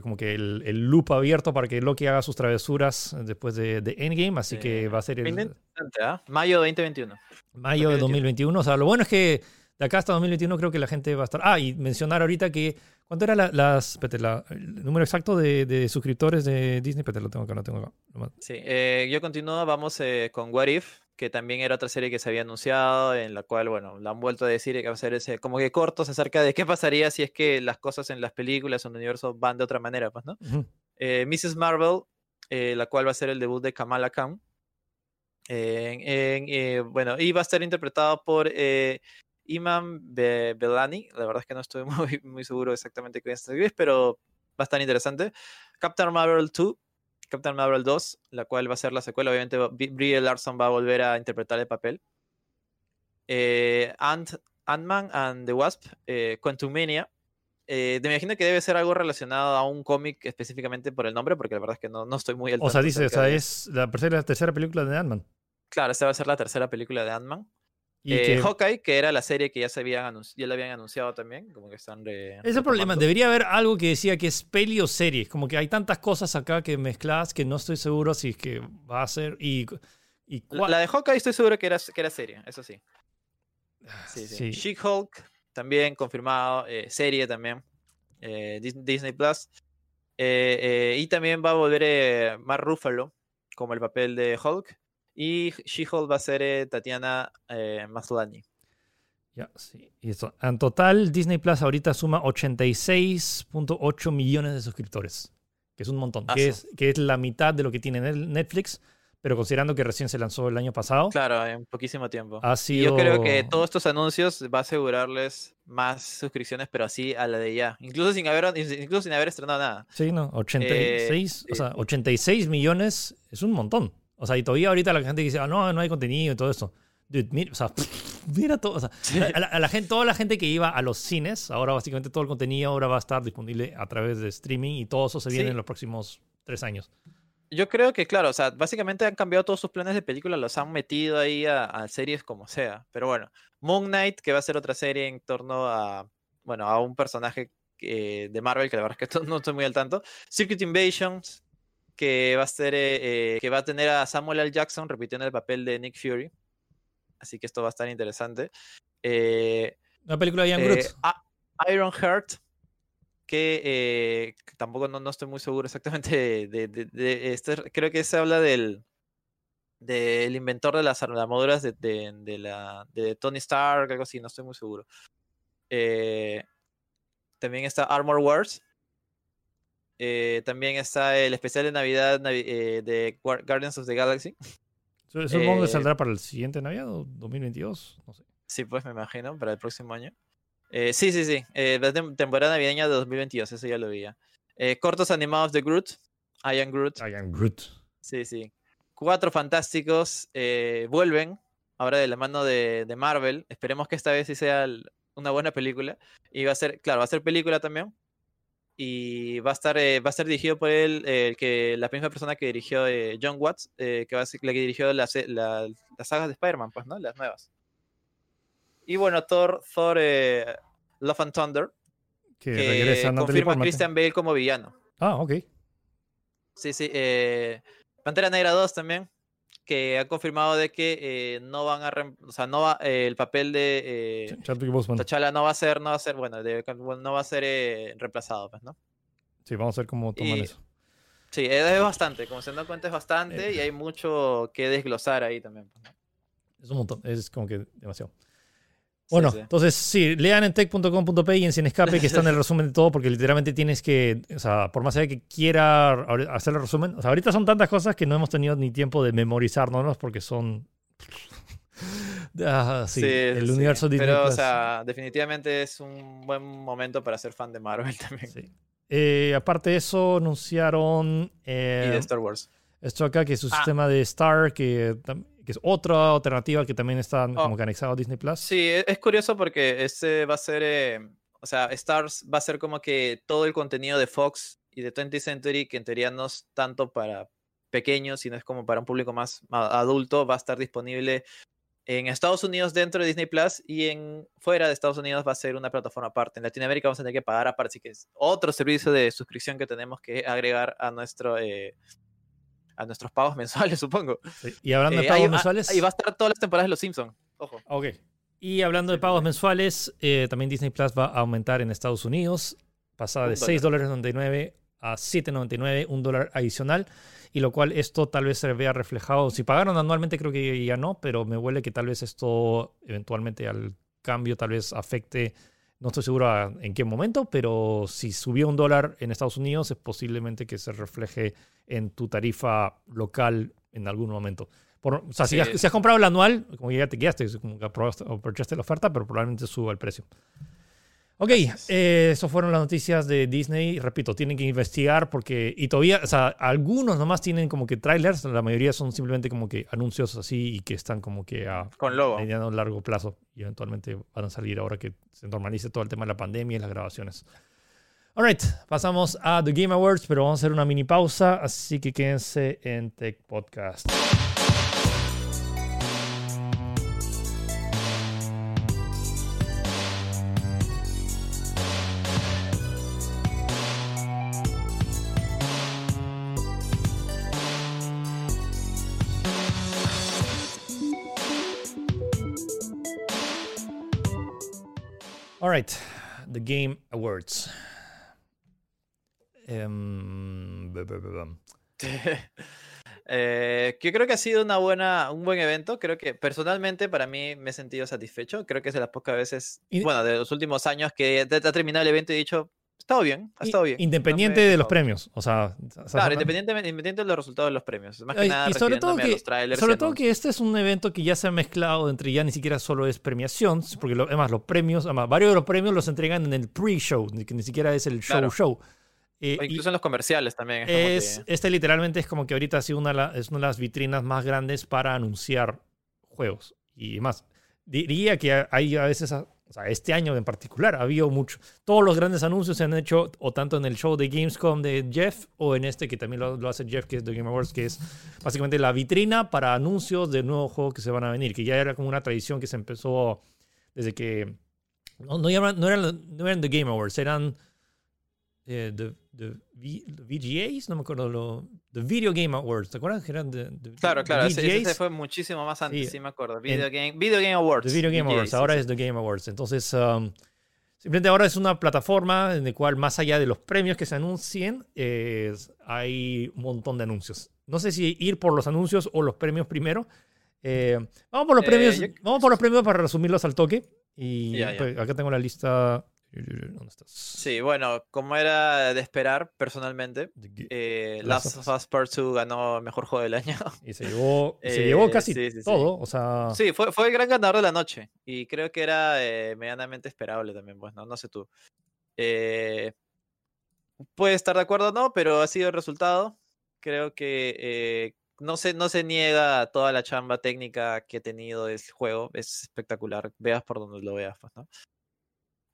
como que el, el, loop abierto para que Loki haga sus travesuras después de, de Endgame, así que va a ser el... ¿ah? Mayo de 2021. Mayo de 2021. O sea, lo bueno es que de acá hasta 2021 creo que la gente va a estar... Ah, y mencionar ahorita que ¿Cuánto era las, el número exacto de, suscriptores de Disney? Pete, lo tengo acá, lo tengo acá. Sí, eh, yo continúo, vamos eh, con What If, que también era otra serie que se había anunciado, en la cual, bueno, la han vuelto a decir que va a ser ese, como que cortos acerca de qué pasaría si es que las cosas en las películas o en el universo van de otra manera, pues, ¿no? Eh, Mrs. Marvel, la cual va a ser el debut de Kamala Khan. bueno, y va a estar interpretado por Iman Belani, la verdad es que no estoy muy, muy seguro exactamente qué es, pero va a estar interesante. Captain Marvel 2, Captain Marvel 2, la cual va a ser la secuela, obviamente Brie Larson va a volver a interpretar el papel. Eh, Ant, man and the Wasp, eh, Quantumania. Eh, me imagino que debe ser algo relacionado a un cómic específicamente por el nombre, porque la verdad es que no, no estoy muy al O sea, dice, o sea, es la tercera película de Ant-Man. Claro, esta va a ser la tercera película de Ant-Man. Y eh, Hawkeye, que era la serie que ya se habían ya la habían anunciado también, como que están Ese es el problema, debería haber algo que decía que es peli o serie, como que hay tantas cosas acá que mezclas que no estoy seguro si es que va a ser y, la, de Hawkeye estoy seguro que era, que era serie, eso sí. Ah, sí, sí. She-Hulk también confirmado, eh, serie también, eh, Disney Plus. y también va a volver Mark Ruffalo como el papel de Hulk. Y She-Hulk va a ser eh, Tatiana eh, Maslany. Ya, sí. Y eso. En total, Disney Plus ahorita suma 86.8 millones de suscriptores. Que es un montón. Que es, que es la mitad de lo que tiene Netflix. Pero considerando que recién se lanzó el año pasado. Claro, en poquísimo tiempo. Ha sido... Yo creo que todos estos anuncios va a asegurarles más suscripciones, pero así a la de ya. Incluso sin haber, incluso sin haber estrenado nada. Sí, no. 86, eh, o sea, 86 millones es un montón. O sea, y todavía ahorita la gente dice, ah, no, no hay contenido y todo eso. Dude, mira, o sea, mira todo. O sea, a, la, gente, toda la gente que iba a los cines, ahora básicamente todo el contenido ahora va a estar disponible a través de streaming y todo eso se viene en los próximos tres años. Yo creo que, claro, o sea, básicamente han cambiado todos sus planes de película, los han metido ahí a, series como sea. Pero bueno, Moon Knight, que va a ser otra serie en torno a, bueno, a un personaje eh, de Marvel, que la verdad es que no estoy muy al tanto. Circuit Invasions, que va a ser eh, que va a tener a Samuel L. Jackson repitiendo el papel de Nick Fury. Así que esto va a estar interesante. Eh, Una película de Ian eh, Iron Heart, que, tampoco no, estoy muy seguro exactamente de, este, creo que se habla del del inventor de las armaduras de, de, la, de Tony Stark, algo así, no estoy muy seguro. también está Armor Wars, eh, también está el especial de Navidad eh, de Guardians of the Galaxy. Supongo que eh, saldrá para el siguiente Navidad o 2022, no sé. Sí, pues me imagino, para el próximo año. Eh, sí, sí, sí. Eh, la temporada navideña de 2022, eso ya lo vi. Cortos animados de Groot. I am Groot. I am Groot. Sí, sí. Cuatro fantásticos vuelven, ahora de la mano de, de, Marvel. Esperemos que esta vez sí sea una buena película. Y va a ser, claro, va a ser película también. Y va a estar, va a ser dirigido por él, que, la misma persona que dirigió John Watts, que va a ser la que dirigió las sagas de Spider-Man, pues, ¿no? Las nuevas. Y bueno, Thor, Thor eh, Love and Thunder. Que, confirma a Christian Bale como villano. Ah, ok. Sí, sí. Eh, Pantera Negra 2 también. Que ha confirmado de que eh, no van a. O sea, no va, el papel de. T'Challa no va a ser, no va a ser, bueno, no va a ser reemplazado, pues, ¿no? Sí, vamos a ver cómo toman eso. Sí, es bastante, como se dan cuenta es bastante y hay mucho que desglosar ahí también. Pues, es un montón, es como que demasiado. Bueno, entonces sí, lean en tech.com.p y en Sin Escape que está en el resumen de todo porque literalmente tienes que, o sea, por más allá que quiera hacer el resumen, o sea, ahorita son tantas cosas que no hemos tenido ni tiempo de memorizarnos porque son... ah, sí, el universo Disney Pero, o sea, definitivamente es un buen momento para ser fan de Marvel también. Eh, aparte de eso, anunciaron... Eh, y de Star Wars. Esto acá, que es su ah. sistema de Star, que que es otra alternativa que también está oh. como que anexado a Disney Plus. Sí, e, es curioso porque este va a ser, eh, o sea, Stars va a ser como que todo el contenido de Fox y de 20th Century, que en teoría no es tanto para pequeños, sino es como para un público más adulto, va a estar disponible en Estados Unidos dentro de Disney Plus y en fuera de Estados Unidos va a ser una plataforma aparte. En Latinoamérica vamos a tener que pagar aparte, así que es otro servicio de suscripción que tenemos que agregar a nuestro eh, a nuestros pagos mensuales, supongo. Y hablando de eh, pagos mensuales. Ahí va a estar todas las temporadas de Los Simpsons. Ojo. Ok. Y hablando de pagos mensuales, eh, también Disney Plus va a aumentar en Estados Unidos, pasada de $6.99 a $7.99, un dólar adicional, y lo cual esto tal vez se vea reflejado. Si pagaron anualmente, creo que ya no, pero me huele que tal vez esto eventualmente al cambio tal vez afecte no estoy seguro en qué momento, pero si subió un dólar en Estados Unidos, es posiblemente que se refleje en tu tarifa local en algún momento. o sea, si, has, comprado el anual, como ya te quedaste, como que aprovechaste la oferta, pero probablemente suba el precio. Ok, eh, eso fueron las noticias de Disney. Repito, tienen que investigar porque, y todavía, o sea, algunos nomás tienen como que trailers, la mayoría son simplemente como que anuncios así y que están como que a Con logo. mediano largo plazo y eventualmente van a salir ahora que se normalice todo el tema de la pandemia y las grabaciones. Alright, pasamos a The Game Awards, pero vamos a hacer una mini pausa, así que quédense en Tech Podcast. All right, the Game Awards. Um, eh, yo creo que ha sido una buena, un buen evento. Creo que personalmente para mí me he sentido satisfecho. Creo que es de las pocas veces, bueno, de los últimos años que ha terminado el evento y he dicho, estado bien, ha estado bien. Independiente de los premios, o sea... Claro, independientemente de los resultados de los premios. Más que nada, y sobre todo que, sobre todo que este es un evento que ya se ha mezclado entre ya ni siquiera solo es premiación, porque además los premios, además varios de los premios los entregan en el pre-show, que ni siquiera es el show-show. Eh, incluso en los comerciales también. Es, Este literalmente es como que ahorita ha sido una, es una de las vitrinas más grandes para anunciar juegos y más. Diría que hay a veces o sea, este año en particular ha habido mucho. Todos los grandes anuncios se han hecho o tanto en el show de Gamescom de Jeff o en este que también lo, hace Jeff, que es The Game Awards, que es básicamente la vitrina para anuncios de nuevos juegos que se van a venir, que ya era como una tradición que se empezó desde que... No, no, eran, no, eran, The Game Awards, eran eh, the, the, VGAs, no me acuerdo, lo, The Video Game Awards, ¿te acuerdas? Que eran claro, claro, ese, fue muchísimo más antes, sí, me acuerdo. Video, Game, Video Game Awards. The Video Game Awards, ahora es The Game Awards. Entonces, um, simplemente ahora es una plataforma en la cual, más allá de los premios que se anuncien, hay un montón de anuncios. No sé si ir por los anuncios o los premios primero. Eh, vamos por los eh, premios, vamos por los premios para resumirlos al toque. Y pues, acá tengo la lista ¿Dónde estás? Sí, bueno, como era de esperar, personalmente, eh, Last of Us Part 2 ganó Mejor Juego del Año. Y se llevó, se llevó casi todo, o sea... Sí, fue, fue el gran ganador de la noche. Y creo que era medianamente esperable también, pues, ¿no? No sé tú. puede estar de acuerdo o no, pero ha sido el resultado. Creo que no se, no se niega toda la chamba técnica que ha tenido este juego. Es espectacular. Veas por donde lo veas, pues, ¿no?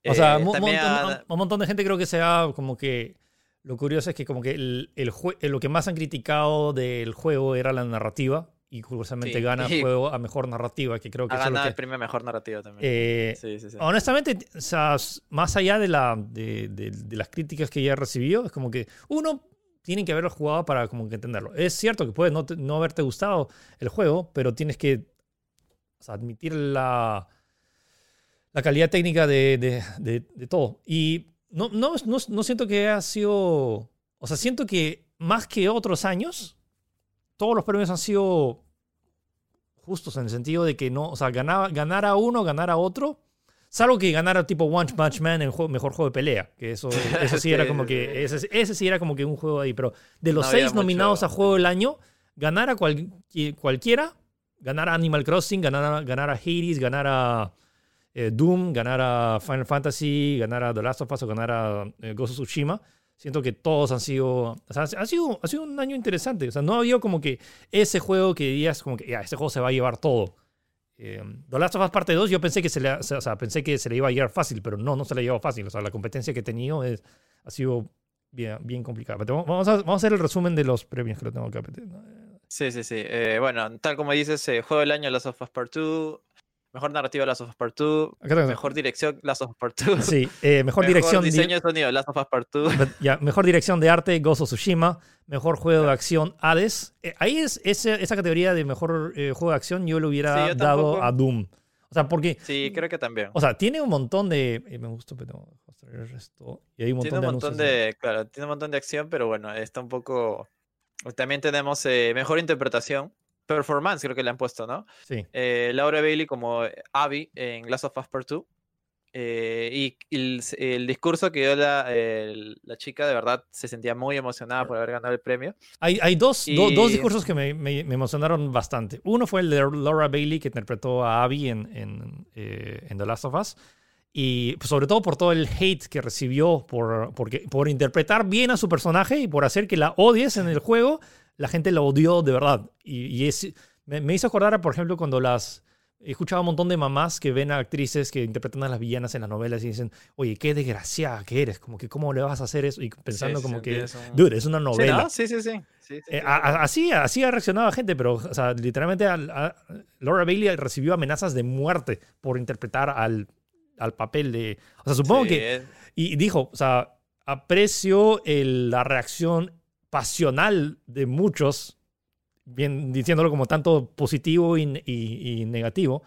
O sea, eh, un, montón, de gente creo que se ha como que... Lo curioso es que como que el, el lo que más han criticado del juego era la narrativa y curiosamente gana el juego a mejor narrativa, que creo que ha ganado el premio a mejor narrativa también. Eh, sí, sí, honestamente, o sea, más allá de, la, de, de, las críticas que ya he recibido, es como que uno tienen que haberlo jugado para como que entenderlo. Es cierto que puede no, no haberte gustado el juego, pero tienes que admitir la, la calidad técnica de, de, de, todo. Y no, no, no, no, siento que ha sido... O sea, siento que más que otros años, todos los premios han sido justos en el sentido de que no, o sea, ganar, ganar a uno, ganar a otro, Salvo que ganara tipo One Punch Man en juego, mejor juego de pelea. Que eso, eso sí, era como que. Ese, ese, sí era como que un juego ahí. Pero de los seis nominados a juego del año, ganar a cualquiera, ganar a Animal Crossing, ganar a, ganar a Hades, ganar a eh, Doom, ganar a Final Fantasy, ganar a The Last of Us o ganar a eh, Ghost of Tsushima. Siento que todos han sido, o sea, ha sido, ha sido un año interesante. O sea, no ha habido como que ese juego que dirías como que, ya, este juego se va a llevar todo. Eh, The Last of Us parte 2 yo pensé que se le, o sea, pensé que se le iba a llevar fácil, pero no, no se le llevado fácil. O sea, la competencia que he tenido es, ha sido bien, bien complicada. vamos, a, vamos a hacer el resumen de los premios que lo tengo que Sí, sí, sí. Eh, bueno, tal como dices, eh, Juego del Año Last of Us Part 2, Mejor narrativa Last of Us Part 2. Mejor dirección Last of Us Part 2. Sí, eh, mejor, dirección. diseño de sonido Last of Us Part 2. Ya, mejor dirección de arte Ghost of Tsushima. Mejor juego de acción Hades. Eh, ahí es esa categoría de mejor eh, juego de acción yo le hubiera dado a Doom. O sea, porque. Sí, creo que también. O sea, tiene un montón de. me gusta, pero esto. Y hay un montón tiene un montón de, Claro, tiene un montón de acción, pero bueno, está un poco. También tenemos mejor interpretación performance, creo que le han puesto, ¿no? Sí. Eh, Laura Bailey como Abby en Last of Us Part 2. Eh, y el, discurso que dio la, la, chica, de verdad, se sentía muy emocionada por haber ganado el premio. Hay, hay dos, dos, discursos que me, me, emocionaron bastante. Uno fue el de Laura Bailey, que interpretó a Abby en, en, eh, en The Last of Us. Y pues, sobre todo por todo el hate que recibió por, porque, por interpretar bien a su personaje y por hacer que la odies en el juego la gente lo odió de verdad. Y, es, me, hizo acordar, por ejemplo, cuando las... He escuchado un montón de mamás que ven a actrices que interpretan a las villanas en las novelas y dicen, oye, qué desgraciada que eres, como que cómo le vas a hacer eso, y pensando como que, dude, es una novela. Sí, sí, sí. Eh, así, así ha reaccionado la gente, pero o sea, literalmente Laura Bailey recibió amenazas de muerte por interpretar al, al papel de... O sea, supongo que... Y dijo, o sea, aprecio la reacción pasional de muchos, bien diciéndolo como tanto positivo y, negativo.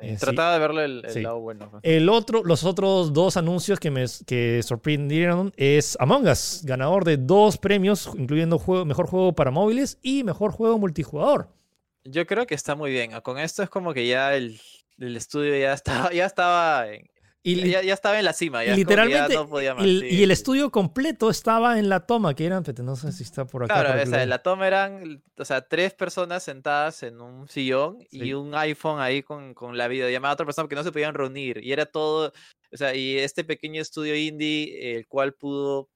Eh, trataba de verle el, lado bueno. El otro, los otros dos anuncios que me que sorprendieron es Among Us, ganador de dos premios, incluyendo juego, mejor juego para móviles y mejor juego multijugador. Yo creo que está muy bien. Con esto es como que ya el, el estudio ya estaba, ya estaba en, y ya, estaba en la cima, ya, literalmente, no podía más. y el estudio completo estaba en la toma, que eran, no sé si está por acá. Claro, o sea, la toma eran, o sea, tres personas sentadas en un sillón y un iPhone ahí con, con la videollamada a otra persona porque no se podían reunir. Y era todo, o sea, y este pequeño estudio indie, el cual pudo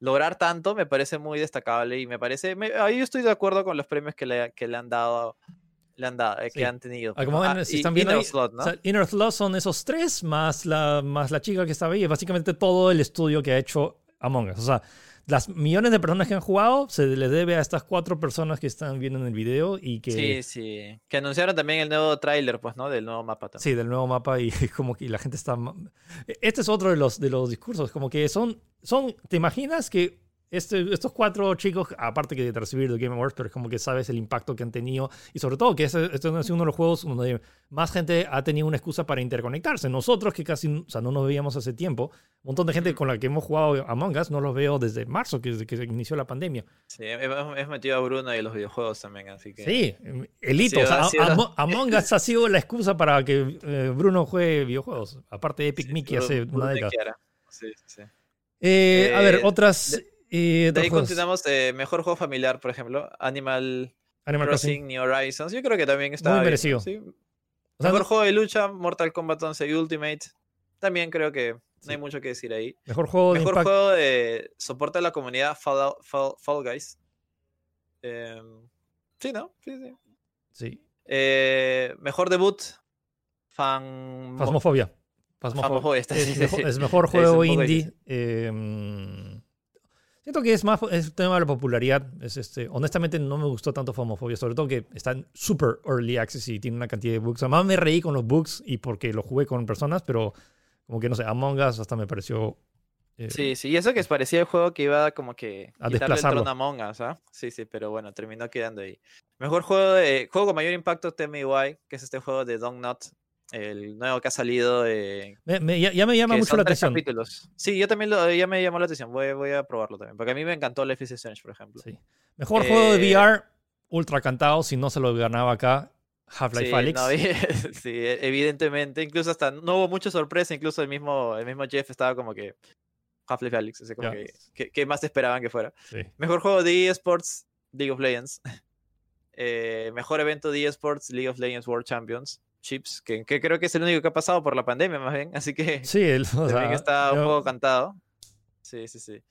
lograr tanto, me parece muy destacable y me parece, ahí estoy de acuerdo con los premios que le, que le han dado le han dado, eh, que han tenido. Ah, como ven, ah, si están viendo Inner Slot, ¿no? Inner Slot son esos tres más la, más la chica que estaba ahí. Es básicamente todo el estudio que ha hecho Among Us. O sea, las millones de personas que han jugado se les debe a estas cuatro personas que están viendo en el video y que... Sí, sí. Que anunciaron también el nuevo tráiler, pues, ¿no? Del nuevo mapa también. Sí, del nuevo mapa y como que la gente está... Este es otro de los, de los discursos, como que son, son... ¿Te imaginas que este, estos cuatro chicos, aparte que de recibir el Game Awards, pero es como que sabes el impacto que han tenido y sobre todo que este, este es uno de los juegos donde más gente ha tenido una excusa para interconectarse. Nosotros que casi o sea, no nos veíamos hace tiempo, un montón de gente con la que hemos jugado Among Us no los veo desde marzo, que desde que inició la pandemia. Sí, hemos metido a Bruno y los videojuegos también, así que... Sí, el hito. Among Us ha sido la excusa para que eh, Bruno juegue videojuegos, aparte de Epic Mickey hace una década. Sí, sí. Eh, a ver, eh, otras... Y de ahí continuamos, eh, mejor juego familiar, por ejemplo, Animal, Crossing, New Horizons. Yo creo que también está Muy merecido. mejor juego de lucha, Mortal Kombat 11 Ultimate. También creo que no hay mucho que decir ahí. Mejor juego de Mejor juego de soporte a la comunidad Fall, Fall, Guys. Em, sí, ¿no? Sí, sí. Sí. Eh, mejor debut, Fan... Fasmofobia. Fasmofobia. Es, mejor, es, mejor, juego indie. Eh, Siento que es más es tema de la popularidad. Es este, honestamente no me gustó tanto Famofobia, sobre todo que está en super early access y tiene una cantidad de bugs. Además me reí con los bugs y porque lo jugué con personas, pero como que no sé, Among Us hasta me pareció... Eh, sí, sí, y eso que parecía el juego que iba como que a desplazarlo. a Among Us, ¿ah? Sí, sí, pero bueno, terminó quedando ahí. Mejor juego de juego con mayor impacto, Why, que es este juego de Don't Not, el nuevo que ha salido. de ya, me llama mucho la atención. Sí, yo también lo, ya me llamó la atención. Voy, voy, a probarlo también. Porque a mí me encantó el FC Strange, por ejemplo. Sí. Mejor juego de eh, VR, ultra cantado. Si no se lo ganaba acá, Half-Life Alyx. sí, evidentemente. Incluso hasta no hubo mucha sorpresa. Incluso el mismo, el mismo Jeff estaba como que. Half-Life Alyx. Así como que, que, más esperaban que fuera. Mejor juego de eSports, League of Legends. Eh, mejor evento de eSports, League of Legends World Champions chips, que, creo que es el único que ha pasado por la pandemia más bien, así que sí, también está un poco cantado. Sí, sí, sí.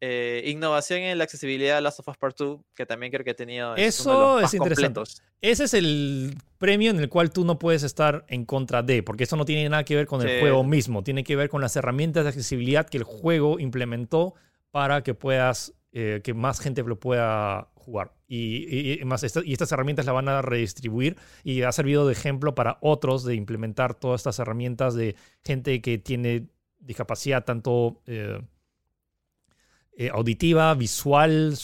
Eh, innovación en la accesibilidad de Last of Us Part 2, que también creo que ha tenido. Eso es interesante. Ese es el premio en el cual tú no puedes estar en contra de, porque eso no tiene nada que ver con el juego mismo, tiene que ver con las herramientas de accesibilidad que el juego implementó para que puedas, eh, que más gente lo pueda jugar. Y, más y estas herramientas la van a redistribuir y ha servido de ejemplo para otros de implementar todas estas herramientas de gente que tiene discapacidad tanto eh, eh, auditiva, visual,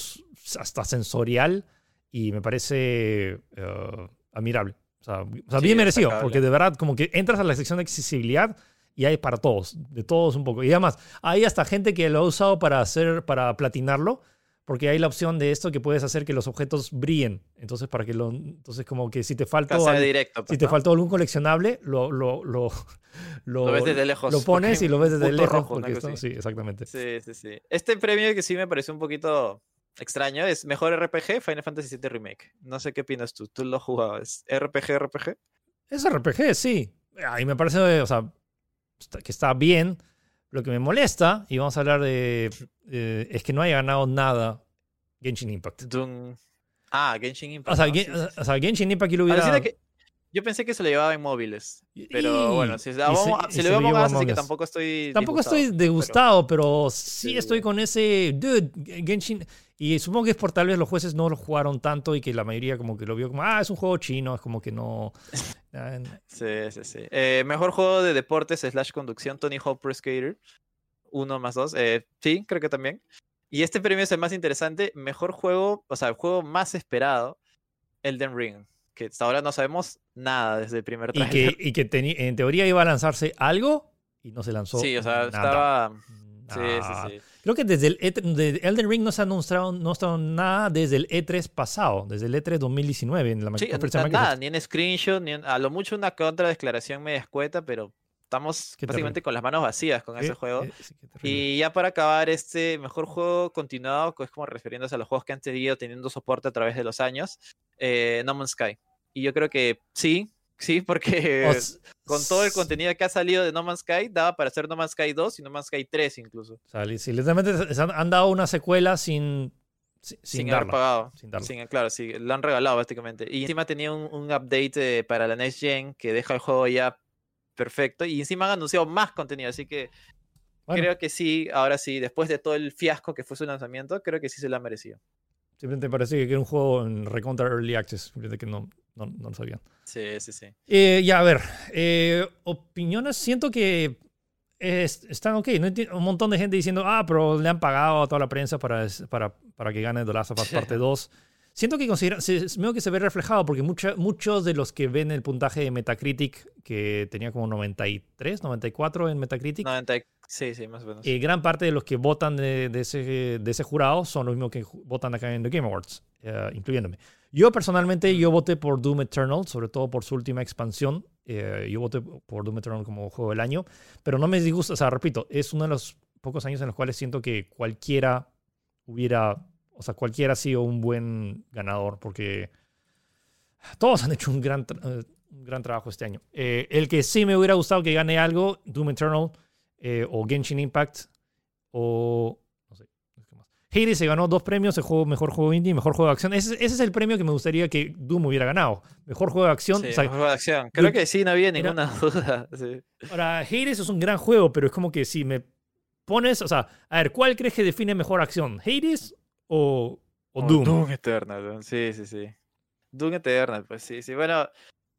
hasta sensorial. Y me parece eh, admirable. O sea, bien merecido, porque de verdad, como que entras a la sección de accesibilidad y hay para todos, de todos un poco. Y además, hay hasta gente que lo ha usado para hacer, para platinarlo porque hay la opción de esto que puedes hacer que los objetos brillen. Entonces, para que lo. Entonces, como que si te falta. directo, si te pues, faltó algún coleccionable, lo, lo, lo, lo, ves desde lejos. Lo pones y lo ves desde lejos. sí, exactamente. Sí, sí, sí. Este premio que sí me pareció un poquito extraño es Mejor RPG Final Fantasy VII Remake. No sé qué opinas tú. ¿Tú lo jugabas? ¿RPG, RPG? Es RPG, sí. Ahí me parece, o sea, que está bien. Lo que me molesta, y vamos a hablar de, es que no haya ganado nada Genshin Impact. Ah, Genshin Impact. O sea, Genshin Impact lo hubiera... yo pensé que se lo llevaba en móviles. Pero bueno, si, se, si lo llevaba así que tampoco estoy. Tampoco estoy degustado, pero, sí, estoy con ese. Dude, Genshin. Y supongo que es por tal vez los jueces no lo jugaron tanto y que la mayoría como que lo vio como, ah, es un juego chino, es como que no... sí, sí, sí. Eh, mejor juego de deportes slash conducción, Tony Hawk Pro Skater. Uno más dos. Eh, sí, creo que también. Y este premio es el más interesante. Mejor juego, o sea, el juego más esperado, Elden Ring. Que hasta ahora no sabemos nada desde el primer trailer. Y que, que en teoría iba a lanzarse algo y no se lanzó. Sí, o sea, estaba Sí, sí, sí. Creo que desde el e Elden Ring no se ha anunciado, no nada desde el E3 pasado, desde el E3 2019. En la sí, nada, ni en screenshot, ni a lo mucho una contra declaración media escueta, pero estamos básicamente con las manos vacías con ese juego. Eh, y ya para acabar, este mejor juego continuado, que es como refiriéndose a los juegos que han seguido teniendo soporte a través de los años, eh, No Man's Sky. Y yo creo que sí, Sí, porque con todo el contenido que ha salido de No Man's Sky, daba para hacer No Man's Sky 2 y No Man's Sky 3 incluso. O sí, literalmente han, dado una secuela sin, sin, haber pagado. Sin claro, sí, lo han regalado básicamente. Y encima tenía un, update eh, para la Next Gen que deja el juego ya perfecto. Y encima han anunciado más contenido, así que creo que sí, ahora sí, después de todo el fiasco que fue su lanzamiento, creo que sí se lo ha merecido. Simplemente parece que era un juego en recontra Early Access, que no, no, lo sabían. Sí, sí, sí. Eh, ya, a ver, eh, opiniones, siento que están ok. No un montón de gente diciendo, ah, pero le han pagado a toda la prensa para, para, para que gane The Last of Us parte 2. Siento que considera, se, veo que se ve reflejado porque muchos de los que ven el puntaje de Metacritic, que tenía como 93, 94 en Metacritic. sí, sí, más o menos. Eh, gran parte de los que votan de, ese, de ese jurado son los mismos que votan acá en The Game Awards, eh, incluyéndome. Yo personalmente, yo voté por Doom Eternal, sobre todo por su última expansión. Eh, yo voté por Doom Eternal como juego del año, pero no me disgusta, o sea, repito, es uno de los pocos años en los cuales siento que cualquiera hubiera, o sea, cualquiera ha sido un buen ganador, porque todos han hecho un gran, eh, gran trabajo este año. Eh, el que sí me hubiera gustado que gane algo, Doom Eternal, o Genshin Impact, o Hades se ganó dos premios, el juego, mejor juego indie, mejor juego de acción. Ese, es el premio que me gustaría que Doom hubiera ganado. Mejor juego de acción. mejor juego de acción. Creo que sí, no había ninguna duda. Ahora, Hades es un gran juego, pero es como que si me pones, o sea, a ver, ¿cuál crees que define mejor acción? ¿Hades o, o Doom? Doom Eternal, sí, sí, sí. Doom Eternal, pues sí, sí. Bueno,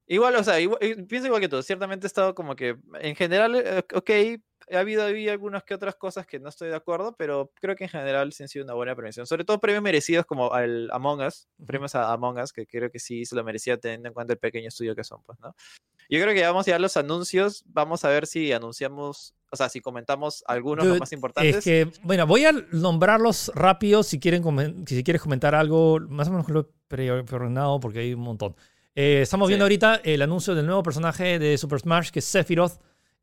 igual, o sea, pienso igual que tú. Ciertamente he estado como que, en general, eh, ok, ha habido ahí algunas que otras cosas que no estoy de acuerdo, pero creo que en general sí han sido una buena premiación. Sobre todo premios merecidos como el Among Us, premios a Among Us, que creo que sí se lo merecía teniendo en cuenta el pequeño estudio que son, pues, ¿no? Yo creo que vamos a los anuncios, vamos a ver si anunciamos, o sea, si comentamos algunos los más importantes. Es que, bueno, voy a nombrarlos rápido si quieren si quieres comentar algo, más o menos lo he preordenado porque hay un montón. Eh, estamos viendo ahorita el anuncio del nuevo personaje de Super Smash, que es Sephiroth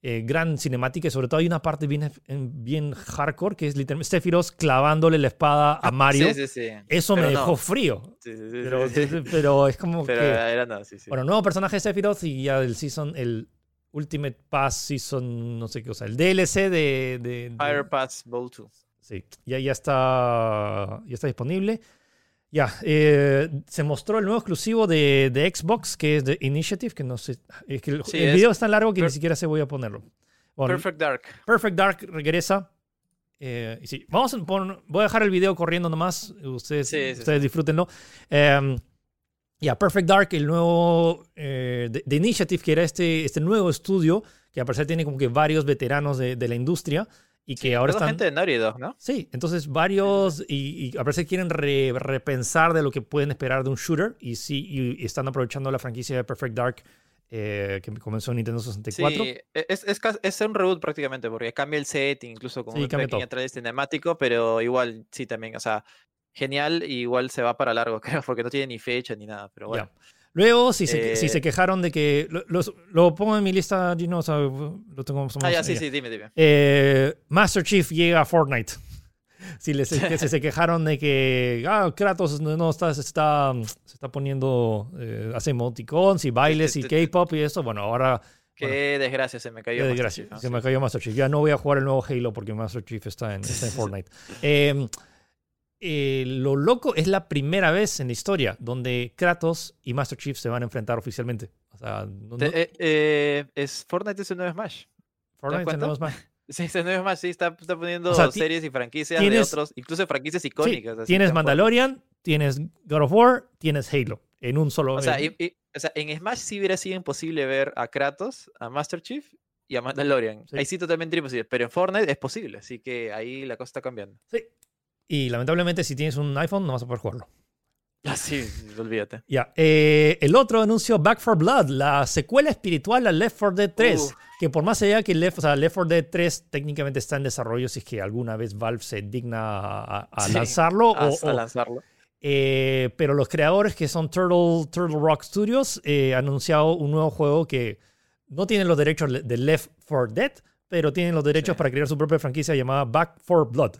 eh, gran cinemática y sobre todo hay una parte bien, bien hardcore que es literalmente Sephiroth clavándole la espada a Mario. Sí, sí, sí. Eso me dejó frío. Pero, pero, es como que... Era no, bueno, nuevo personaje de Sephiroth y ya el season, el Ultimate Pass Season, no sé qué, o sea, el DLC de... de, Fire Pass Bowl 2. Sí, ya, ya, está, ya está disponible. Ya, eh, se mostró el nuevo exclusivo de, de, Xbox, que es de Initiative, que no sé, es que el, video es tan largo que ni siquiera se voy a ponerlo. Perfect Dark. Perfect Dark regresa. Eh, sí, vamos a poner, voy a dejar el video corriendo nomás, ustedes, ustedes disfrútenlo. Em, ya, Perfect Dark, el nuevo eh, de, Initiative, que era este, este nuevo estudio, que a parecer tiene como que varios veteranos de, de la industria. Y que ahora están. gente de Naughty Dog, ¿no? Sí, entonces varios. Y, a veces quieren repensar de lo que pueden esperar de un shooter. Y sí, y, están aprovechando la franquicia de Perfect Dark eh, que comenzó en Nintendo 64. Sí, e, es, es, es, un reboot prácticamente, porque cambia el set, incluso con sí, un pequeño trailer cinemático, pero igual sí también, o sea, genial, y igual se va para largo, creo, porque no tiene ni fecha ni nada, pero bueno. Luego, si se, si se eh, quejaron de que. Lo, lo, pongo en mi lista, no, o sea, lo tengo. ah, ya, sí, sí, dime, dime. Eh, Master Chief llega a Fortnite. Si les, se, quejaron de que ah, Kratos no, está, se, está, se está poniendo. Eh, hace emoticons y bailes y K-pop y eso. Bueno, ahora. Qué desgracia, se me cayó. Qué desgracia, se me cayó Master Chief. Ya no voy a jugar el nuevo Halo porque Master Chief está en, está en Fortnite. Eh, eh, lo loco es la primera vez en la historia donde Kratos y Master Chief se van a enfrentar oficialmente. O sea, eh, eh, es Fortnite es el nuevo Smash. Fortnite es el nuevo Smash. Sí, es el nuevo Smash, sí, está, poniendo series y franquicias de otros, incluso franquicias icónicas. tienes Mandalorian, tienes God of War, tienes Halo, en un solo... O sea, en Smash sí hubiera sido imposible ver a Kratos, a Master Chief y a Mandalorian. Ahí sí totalmente imposible, pero en Fortnite es posible, así que ahí la cosa está cambiando. Sí, y lamentablemente, si tienes un iPhone, no vas a poder jugarlo. Ah, sí, olvídate. Ya. Eh, el otro anuncio, Back for Blood, la secuela espiritual a Left 4 Dead 3. Que por más allá que Left, o sea, Left 4 Dead 3 técnicamente está en desarrollo, si es que alguna vez Valve se digna a, lanzarlo. A, o, lanzarlo. Eh, pero los creadores que son Turtle, Turtle Rock Studios eh, han anunciado un nuevo juego que no tiene los derechos de Left 4 Dead, pero tienen los derechos para crear su propia franquicia llamada Back for Blood.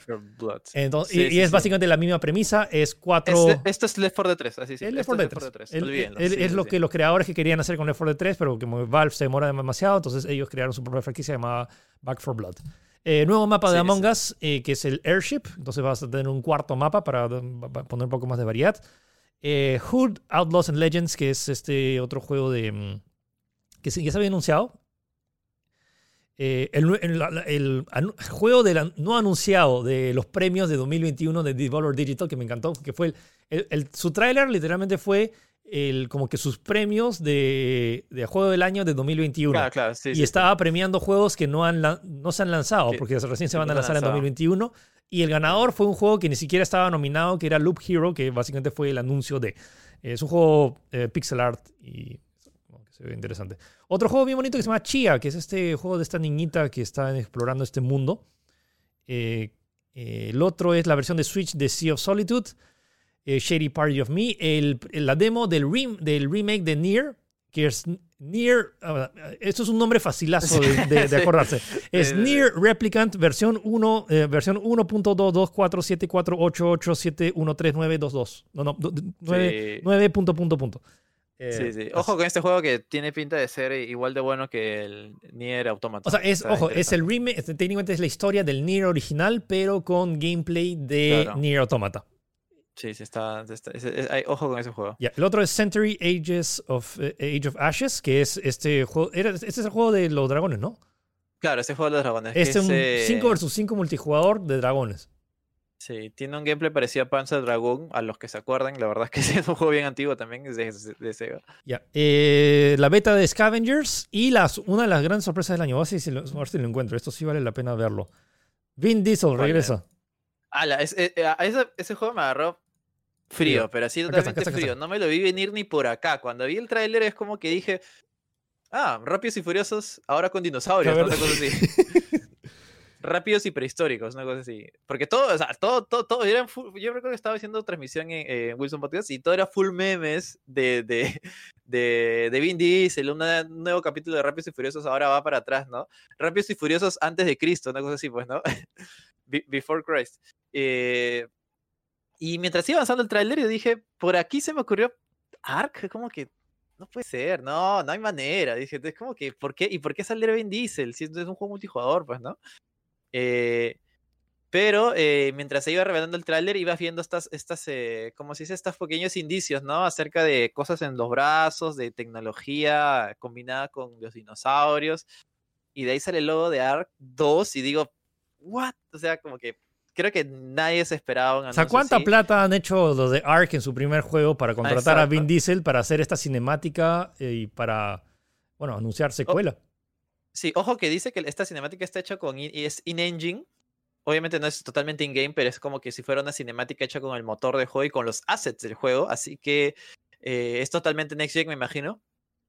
Entonces, y, es básicamente la misma premisa, es cuatro... esto es Left 4 Dead 3, así sí. Es Left 4 Dead 3. es lo que los creadores que querían hacer con Left 4 Dead 3, pero como Valve se demora demasiado, entonces ellos crearon su propia franquicia llamada Back for Blood. Eh, nuevo mapa de Among Us, eh, que es el Airship, entonces vas a tener un cuarto mapa para, poner un poco más de variedad. Eh, Hood, Outlaws and Legends, que es este otro juego de... Mm, que ya se había anunciado, eh, el, juego no anunciado de los premios de 2021 de Devolver Digital, que me encantó, que fue el, su tráiler literalmente fue el, como que sus premios de, de juego del año de 2021. Claro, claro, sí, y estaba premiando juegos que no, han, no se han lanzado, porque recién se van a lanzar en 2021. Y el ganador fue un juego que ni siquiera estaba nominado, que era Loop Hero, que básicamente fue el anuncio de. Es un juego eh, pixel art y se ve interesante. Otro juego bien bonito que se llama Chia, que es este juego de esta niñita que está explorando este mundo. Eh, eh, el otro es la versión de Switch de Sea of Solitude, Shady Party of Me. El, la demo del, del remake de Nier, que es Near, ah, esto es un nombre facilazo de, acordarse. Es Near Replicant versión 1, eh, versión 1.2247488713922. No, no, 9, 9 punto, punto, punto. Eh, sí, sí. Ojo con este juego que tiene pinta de ser igual de bueno que el Nier Automata. O sea, es, ojo, es el remake, técnicamente es la historia del Nier original, pero con gameplay de Nier Automata. Sí, sí, está, ojo con ese juego. El otro es Century Ages of, eh, Age of Ashes, que es este juego. este es el juego de los dragones, ¿no? Claro, este juego de los dragones. Este es un 5 vs 5 multijugador de dragones. Sí, tiene un gameplay parecido a Panzer Dragon, a los que se acuerdan. La verdad es que es un juego bien antiguo también, es de, Sega. Ya. Eh, la beta de Scavengers y las, una de las grandes sorpresas del año. Voy a ver si lo, si lo encuentro. Esto sí vale la pena verlo. Vin Diesel regresa. Ah, ese, ese juego me agarró Frío, pero así totalmente frío. No me lo vi venir ni por acá. Cuando vi el tráiler es como que dije, ah, Rápidos y Furiosos ahora con dinosaurios, ¿no? Una cosa así. Rápidos y prehistóricos, una cosa así. Porque todo, o sea, todo, todo, todo, yo recuerdo que estaba haciendo transmisión en, Wilson Podcast y todo era full memes de, de, de, de Vin Diesel, un nuevo capítulo de Rápidos y Furiosos ahora va para atrás, ¿no? Rápidos y Furiosos antes de Cristo, una cosa así, pues, ¿no? Before Christ. Eh, y mientras iba avanzando el tráiler, yo dije, por aquí se me ocurrió Ark, como que no puede ser, no, no hay manera. Dije, es como que, ¿por qué? ¿Y por qué saldría Vin Diesel? Si es un juego multijugador, pues, ¿no? Eh, pero eh, mientras se iba revelando el tráiler, iba viendo estas, estas eh, como se dice, estos pequeños indicios, ¿no? Acerca de cosas en los brazos, de tecnología combinada con los dinosaurios. Y de ahí sale el logo de Ark 2 y digo, ¿what? O sea, como que creo que nadie se esperaba un O sea, ¿cuánta plata han hecho los de Ark en su primer juego para contratar a Vin Diesel para hacer esta cinemática eh, y para, bueno, anunciar secuela? Sí, ojo que dice que esta cinemática está hecha con es in-engine. Obviamente no es totalmente in-game, pero es como que si fuera una cinemática hecha con el motor de juego y con los assets del juego. Así que eh, es totalmente next gen, me imagino.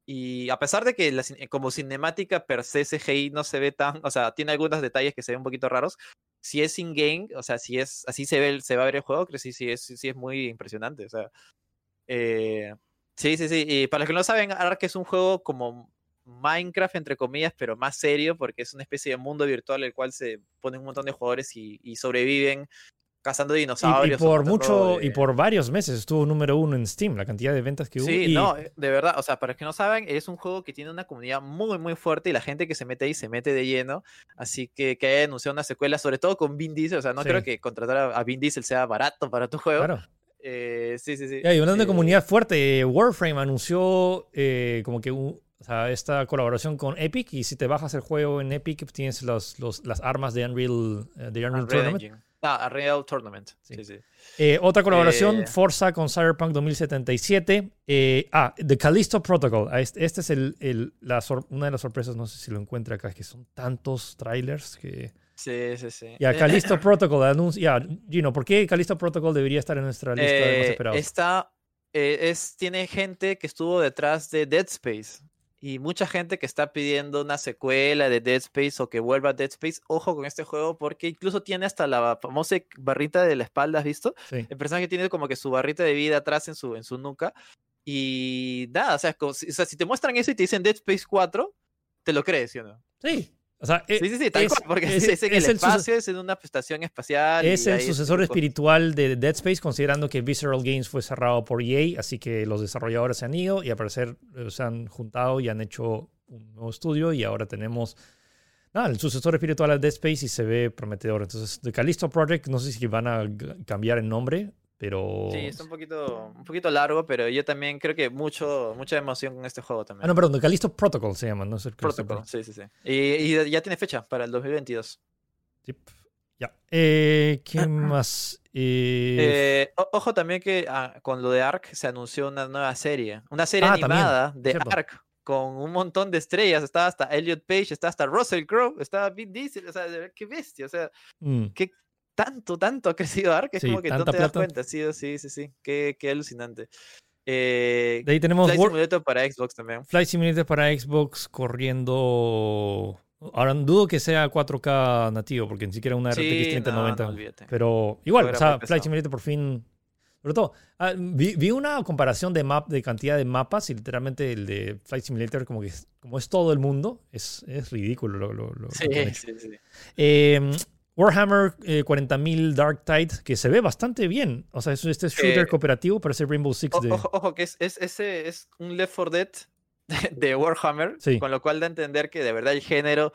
Y a pesar de que como cinemática per se CGI no se ve tan, o sea, tiene algunos detalles que se ven un poquito raros, si es in-game, o sea, si es así se ve, se va a ver el juego, creo que sí, sí es, sí es muy impresionante. O sea, eh, sí, sí, sí. Y para los que no saben, Ark es un juego como Minecraft, entre comillas, pero más serio, porque es una especie de mundo virtual en el cual se ponen un montón de jugadores y, y sobreviven cazando dinosaurios. Y, por mucho, y por varios meses estuvo número uno en Steam, la cantidad de ventas que hubo. Sí, no, eh, de verdad, o sea, para los que no saben, es un juego que tiene una comunidad muy, muy fuerte y la gente que se mete ahí se mete de lleno. Así que que haya anunciado una secuela, sobre todo con Vin Diesel, o sea, no creo que contratar a, Vin Diesel sea barato para tu juego. Claro. Eh, sí, sí, sí. Y hablando de eh, comunidad fuerte, Warframe anunció como que o sea, esta colaboración con Epic y si te bajas el juego en Epic tienes los, los las armas de Unreal, de Unreal, Tournament. Ah, Real Tournament. Sí. sí, eh, otra colaboración, eh, Forza con Cyberpunk 2077. Eh, ah, The Callisto Protocol. Ah, este, este es el, la una de las sorpresas, no sé si lo encuentra acá, que son tantos trailers que... Sí, sí, sí. Ya, Callisto Protocol anuncia. Ya, Gino, ¿por qué Callisto Protocol debería estar en nuestra lista de más esperados? Está, es, tiene gente que estuvo detrás de Dead Space y mucha gente que está pidiendo una secuela de Dead Space o que vuelva a Dead Space, ojo con este juego porque incluso tiene hasta la famosa barrita de la espalda, ¿has visto? El personaje tiene como que su barrita de vida atrás en su, en su nuca. Y nada, o sea, o sea, si te muestran eso y te dicen Dead Space 4, te lo crees, ¿sí o no? Sí, sí, sí, sí, tal cual, porque es, es, en el espacio, es en una estación espacial. Es el sucesor espiritual de Dead Space, considerando que Visceral Games fue cerrado por EA, así que los desarrolladores se han ido y al parecer eh, se han juntado y han hecho un nuevo estudio y ahora tenemos nada, el sucesor espiritual de Dead Space y se ve prometedor. Entonces, The Callisto Project, no sé si van a cambiar el nombre, pero... Sí, está un poquito, un poquito largo, pero yo también creo que mucho, mucha emoción con este juego también. Ah, no, perdón, The Callisto Protocol se llama, no es Protocol, sí, sí, sí. Y, y, ya tiene fecha para el 2022. Ya. Eh, ¿Qué más? Eh, ojo también que ah, con lo de Ark se anunció una nueva serie. Una serie ah, animada de Ark con un montón de estrellas. Estaba hasta Elliot Page, está hasta Russell Crowe, estaba Vin Diesel. O sea, qué bestia. O sea, mm. qué tanto, tanto ha crecido Ark. Es como que no te das cuenta. Sí, sí, sí, sí. Qué, qué alucinante. Eh, de ahí tenemos Flight Simulator para Xbox también. Flight Simulator para Xbox corriendo Ahora dudo que sea 4K nativo, porque ni siquiera una RTX 3090. pero igual, o sea, Flight Simulator por fin. Sobre todo, ah, vi, una comparación de map, de cantidad de mapas y literalmente el de Flight Simulator, como que como es todo el mundo, es, es ridículo lo, lo, lo sí, sí, sí. Eh, Warhammer 40.000 Dark Tide, que se ve bastante bien. O sea, es este shooter cooperativo, parece Rainbow Six. De... Ojo, ojo, que es, es, ese es un Left 4 Dead de Warhammer, con lo cual da a entender que de verdad el género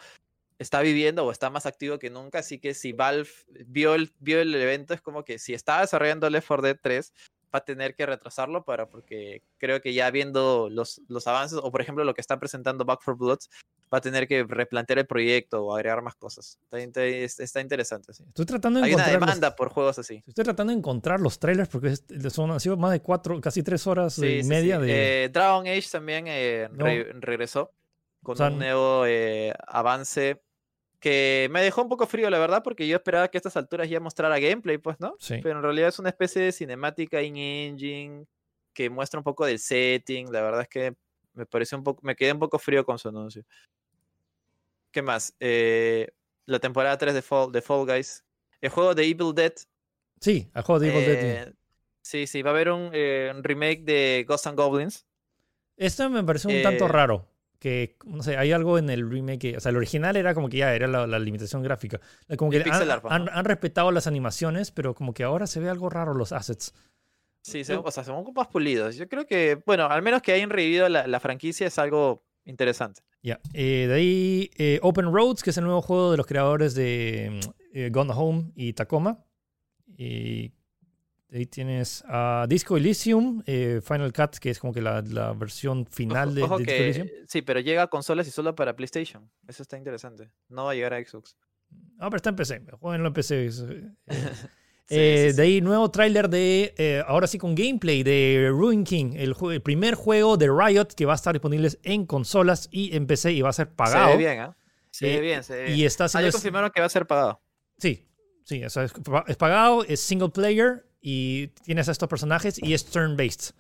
está viviendo o está más activo que nunca, así que si Valve vio el, vio el evento, es como que si está desarrollando Left 4 Dead 3, va a tener que retrasarlo para, porque creo que ya viendo los, los avances, o por ejemplo lo que está presentando Back for Bloods, va a tener que replantear el proyecto o agregar más cosas. Está, interesante, sí. Estoy tratando de Hay una demanda por juegos así. Estoy tratando de encontrar los trailers porque son, han sido más de cuatro, casi tres horas y media de... Eh, Dragon Age también eh, regresó con un nuevo eh, avance que me dejó un poco frío, la verdad, porque yo esperaba que a estas alturas ya mostrara gameplay, pues, ¿no? Sí. Pero en realidad es una especie de cinemática in-engine que muestra un poco del setting. La verdad es que me pareció un poco, me quedé un poco frío con su anuncio. ¿Qué más? Eh, la temporada 3 de Fall, de Fall Guys. El juego de Evil Dead. Sí, el juego de Evil Dead. Eh, sí, sí, va a haber un, eh, remake de Ghosts and Goblins. Esto me pareció un tanto raro. Que, no sé, hay algo en el remake. o sea, el original era como que ya era la, limitación gráfica. Como que han, respetado las animaciones, pero como que ahora se ve algo raro los assets. Sí, o sea, son más pulidos. Yo creo que, bueno, al menos que hayan revivido la, la franquicia es algo interesante. Ya, eh, de ahí eh, Open Roads, que es el nuevo juego de los creadores de eh, Gone Home y Tacoma. Y ahí tienes a Disco Elysium, Final Cut, que es como que la, la versión final de, Disco Elysium. Sí, pero llega a consolas y solo para PlayStation. Eso está interesante. No va a llegar a Xbox. Ah, pero está en PC. Jueguenlo en PC. Eh, de ahí, nuevo tráiler de, eh, ahora sí con gameplay de Ruin King, el, primer juego de Riot que va a estar disponible en consolas y en PC y va a ser pagado. Se ve bien, ¿eh? Se ve bien, se ve bien. Y está ah, confirmaron que va a ser pagado. Sí, sí, es, pagado, es single player y tienes a estos personajes y es turn-based.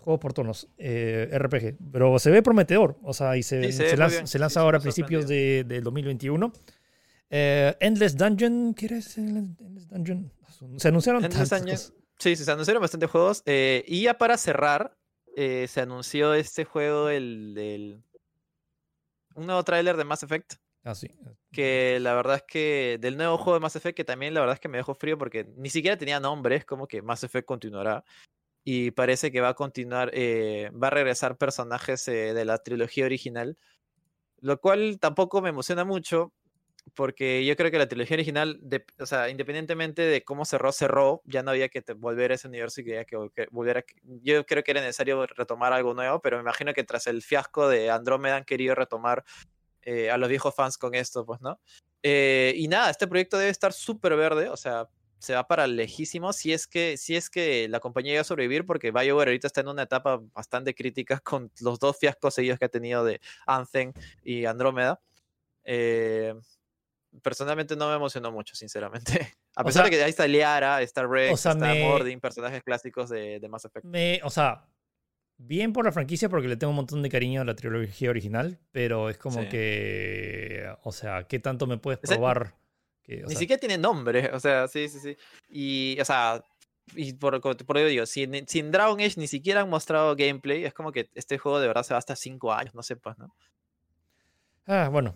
Juego por turnos, eh, RPG. Pero se ve prometedor, o sea, y se, se, lanza, ahora a principios de, del 2021. Endless Dungeon, ¿quieres Endless Dungeon? Se anunciaron tantos. Sí, se anunciaron bastantes juegos. Eh, y ya para cerrar, eh, se anunció este juego, el, del un nuevo tráiler de Mass Effect. Ah. Que la verdad es que del nuevo juego de Mass Effect, que también la verdad es que me dejó frío porque ni siquiera tenía nombre, es como que Mass Effect continuará. Y parece que va a continuar, eh, va a regresar personajes de la trilogía original. Lo cual tampoco me emociona mucho, porque yo creo que la trilogía original, o sea, independientemente de cómo cerró, cerró, ya no había que volver a ese universo y que, que, que volver yo creo que era necesario retomar algo nuevo, pero me imagino que tras el fiasco de Andrómeda han querido retomar eh, a los viejos fans con esto, pues, ¿no? Eh, y nada, este proyecto debe estar súper verde, o sea, se va para lejísimo si es que, si es que la compañía iba a sobrevivir, porque BioWare ahorita está en una etapa bastante crítica con los dos fiascos seguidos que ha tenido de Anthem y Andrómeda. Eh, personalmente no me emocionó mucho, sinceramente. A pesar de que ahí está Liara, está Rex, está Mordin, personajes clásicos de, de Mass Effect. o sea, bien por la franquicia porque le tengo un montón de cariño a la trilogía original, pero es como que, o sea, ¿qué tanto me puedes probar? ni siquiera tiene nombre, o sea, sí, sí, sí. Y, o sea, y por, por ello digo, sin, sin Dragon Age ni siquiera han mostrado gameplay, es como que este juego de verdad se va hasta 5 años, no sé, pues, ¿no? Ah, bueno,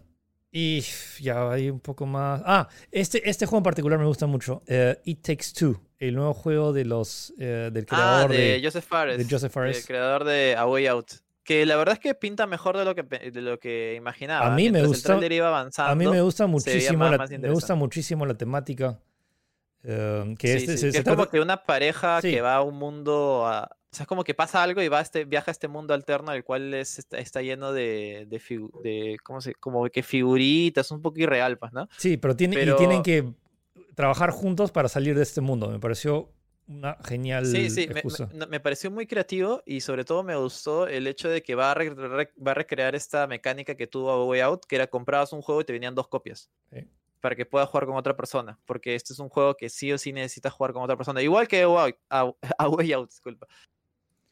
y ya hay un poco más. Ah, este, este juego en particular me gusta mucho. Uh, It Takes Two, el nuevo juego de los, uh, del ah, creador de, Joseph Fares. De Joseph Fares. El creador de A Way Out. Que la verdad es que pinta mejor de lo que, de lo que imaginaba. A mí me gusta. Iba avanzando, a mí me gusta muchísimo, la, me gusta muchísimo la temática. Uh, que este, sí, es como que una pareja que va a un mundo a, o sea, es como que pasa algo y va este, viaja a este mundo alterno, el cual es, está, lleno de, de, ¿cómo se, como que figuritas, un poco irreal, pues, ¿no? Sí, pero, tiene, Y tienen que trabajar juntos para salir de este mundo. Me pareció una genial sí, sí, Me, pareció muy creativo y sobre todo me gustó el hecho de que va a, va a recrear esta mecánica que tuvo a Way Out, que era comprabas un juego y te venían dos copias. Para que puedas jugar con otra persona. Porque este es un juego que sí o sí necesitas jugar con otra persona. Igual que a, Way Out, disculpa.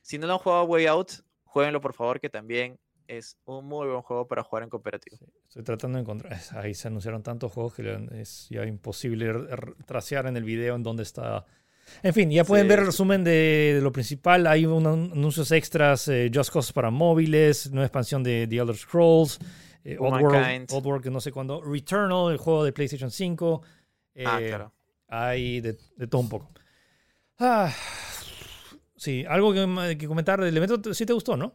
Si no lo han jugado Way Out, jueguenlo por favor, que también es un muy buen juego para jugar en cooperativo. estoy tratando de encontrar. Ahí se anunciaron tantos juegos que es ya imposible trasear en el video en dónde está en fin, ya pueden ver el resumen de, lo principal. Hay anuncios extras, eh, Just Cause para móviles, nueva expansión de The Elder Scrolls, eh, Old, World, que no sé cuándo, Returnal, el juego de PlayStation 5. ah, eh, claro. Hay de, todo un poco. Ah, sí, algo que, que comentar del evento, sí te gustó, ¿no?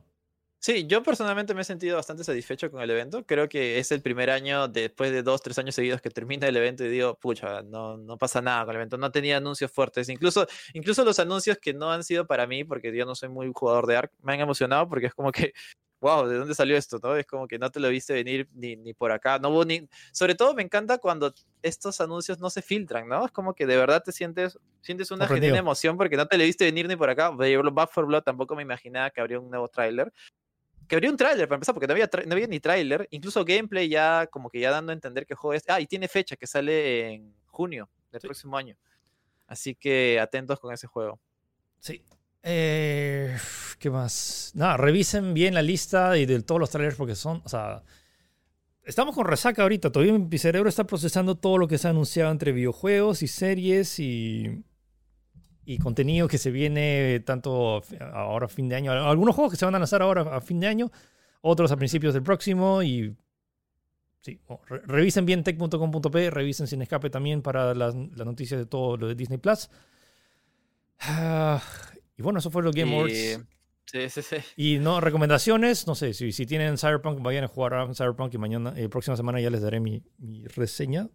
Sí, yo personalmente me he sentido bastante satisfecho con el evento. Creo que es el primer año, después de dos, tres años seguidos, que termina el evento y digo, pucha, no, no pasa nada con el evento. No tenía anuncios fuertes. Incluso, incluso los anuncios que no han sido para mí, porque yo no soy muy jugador de ARC, me han emocionado porque es como que, wow, ¿de dónde salió esto? ¿no? Es como que no te lo viste venir ni, ni por acá. No hubo ni... Sobre todo me encanta cuando estos anuncios no se filtran, ¿no? Es como que de verdad te sientes, sientes una genuina emoción porque no te lo viste venir ni por acá. Back for Blood tampoco me imaginaba que habría un nuevo tráiler que habría un tráiler para empezar, porque no había, no había ni tráiler, incluso gameplay ya como que ya dando a entender que juego es... Ah, y tiene fecha que sale en junio del próximo año. Así que atentos con ese juego. Sí. Eh, ¿Qué más? Nada, revisen bien la lista y de todos los trailers porque son, o sea, estamos con resaca ahorita. Todavía mi cerebro está procesando todo lo que se ha anunciado entre videojuegos y series y y contenido que se viene tanto ahora a fin de año. Algunos juegos que se van a lanzar ahora a fin de año, otros a principios del próximo y sí, revisen bien tech.com.p, revisen sin escape también para las, noticias de todo lo de Disney Plus. Ah, y bueno, eso fue lo Game Awards. Sí, sí, sí. Y no, recomendaciones, no sé, si, si tienen Cyberpunk, vayan a jugar a Cyberpunk y mañana, eh, próxima semana ya les daré mi, mi reseña.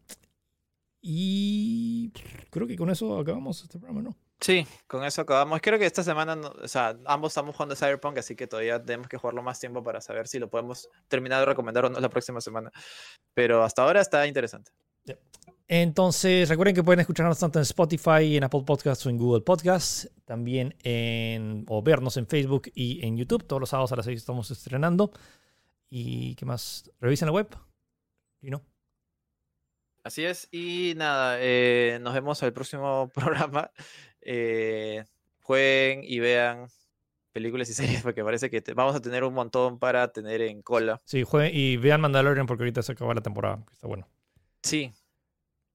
Y creo que con eso acabamos este programa, ¿no? Sí, con eso acabamos. Creo que esta semana, o sea, ambos estamos jugando Cyberpunk, así que todavía tenemos que jugarlo más tiempo para saber si lo podemos terminar de recomendar o no la próxima semana. Pero hasta ahora está interesante. Entonces, recuerden que pueden escucharnos tanto en Spotify, en Apple Podcasts o en Google Podcasts. También en, o vernos en Facebook y en YouTube. Todos los sábados a las 6 estamos estrenando. ¿Y qué más? Revisen la web. ¿Y no? Así es. Y nada, eh, nos vemos al próximo programa. Eh, jueguen y vean películas y series porque parece que vamos a tener un montón para tener en cola. Sí, jueguen y vean Mandalorian porque ahorita se acaba la temporada, está bueno. Sí.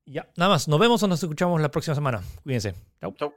Ya, nada más. Nos vemos o nos escuchamos la próxima semana. Cuídense. Chau. Chau.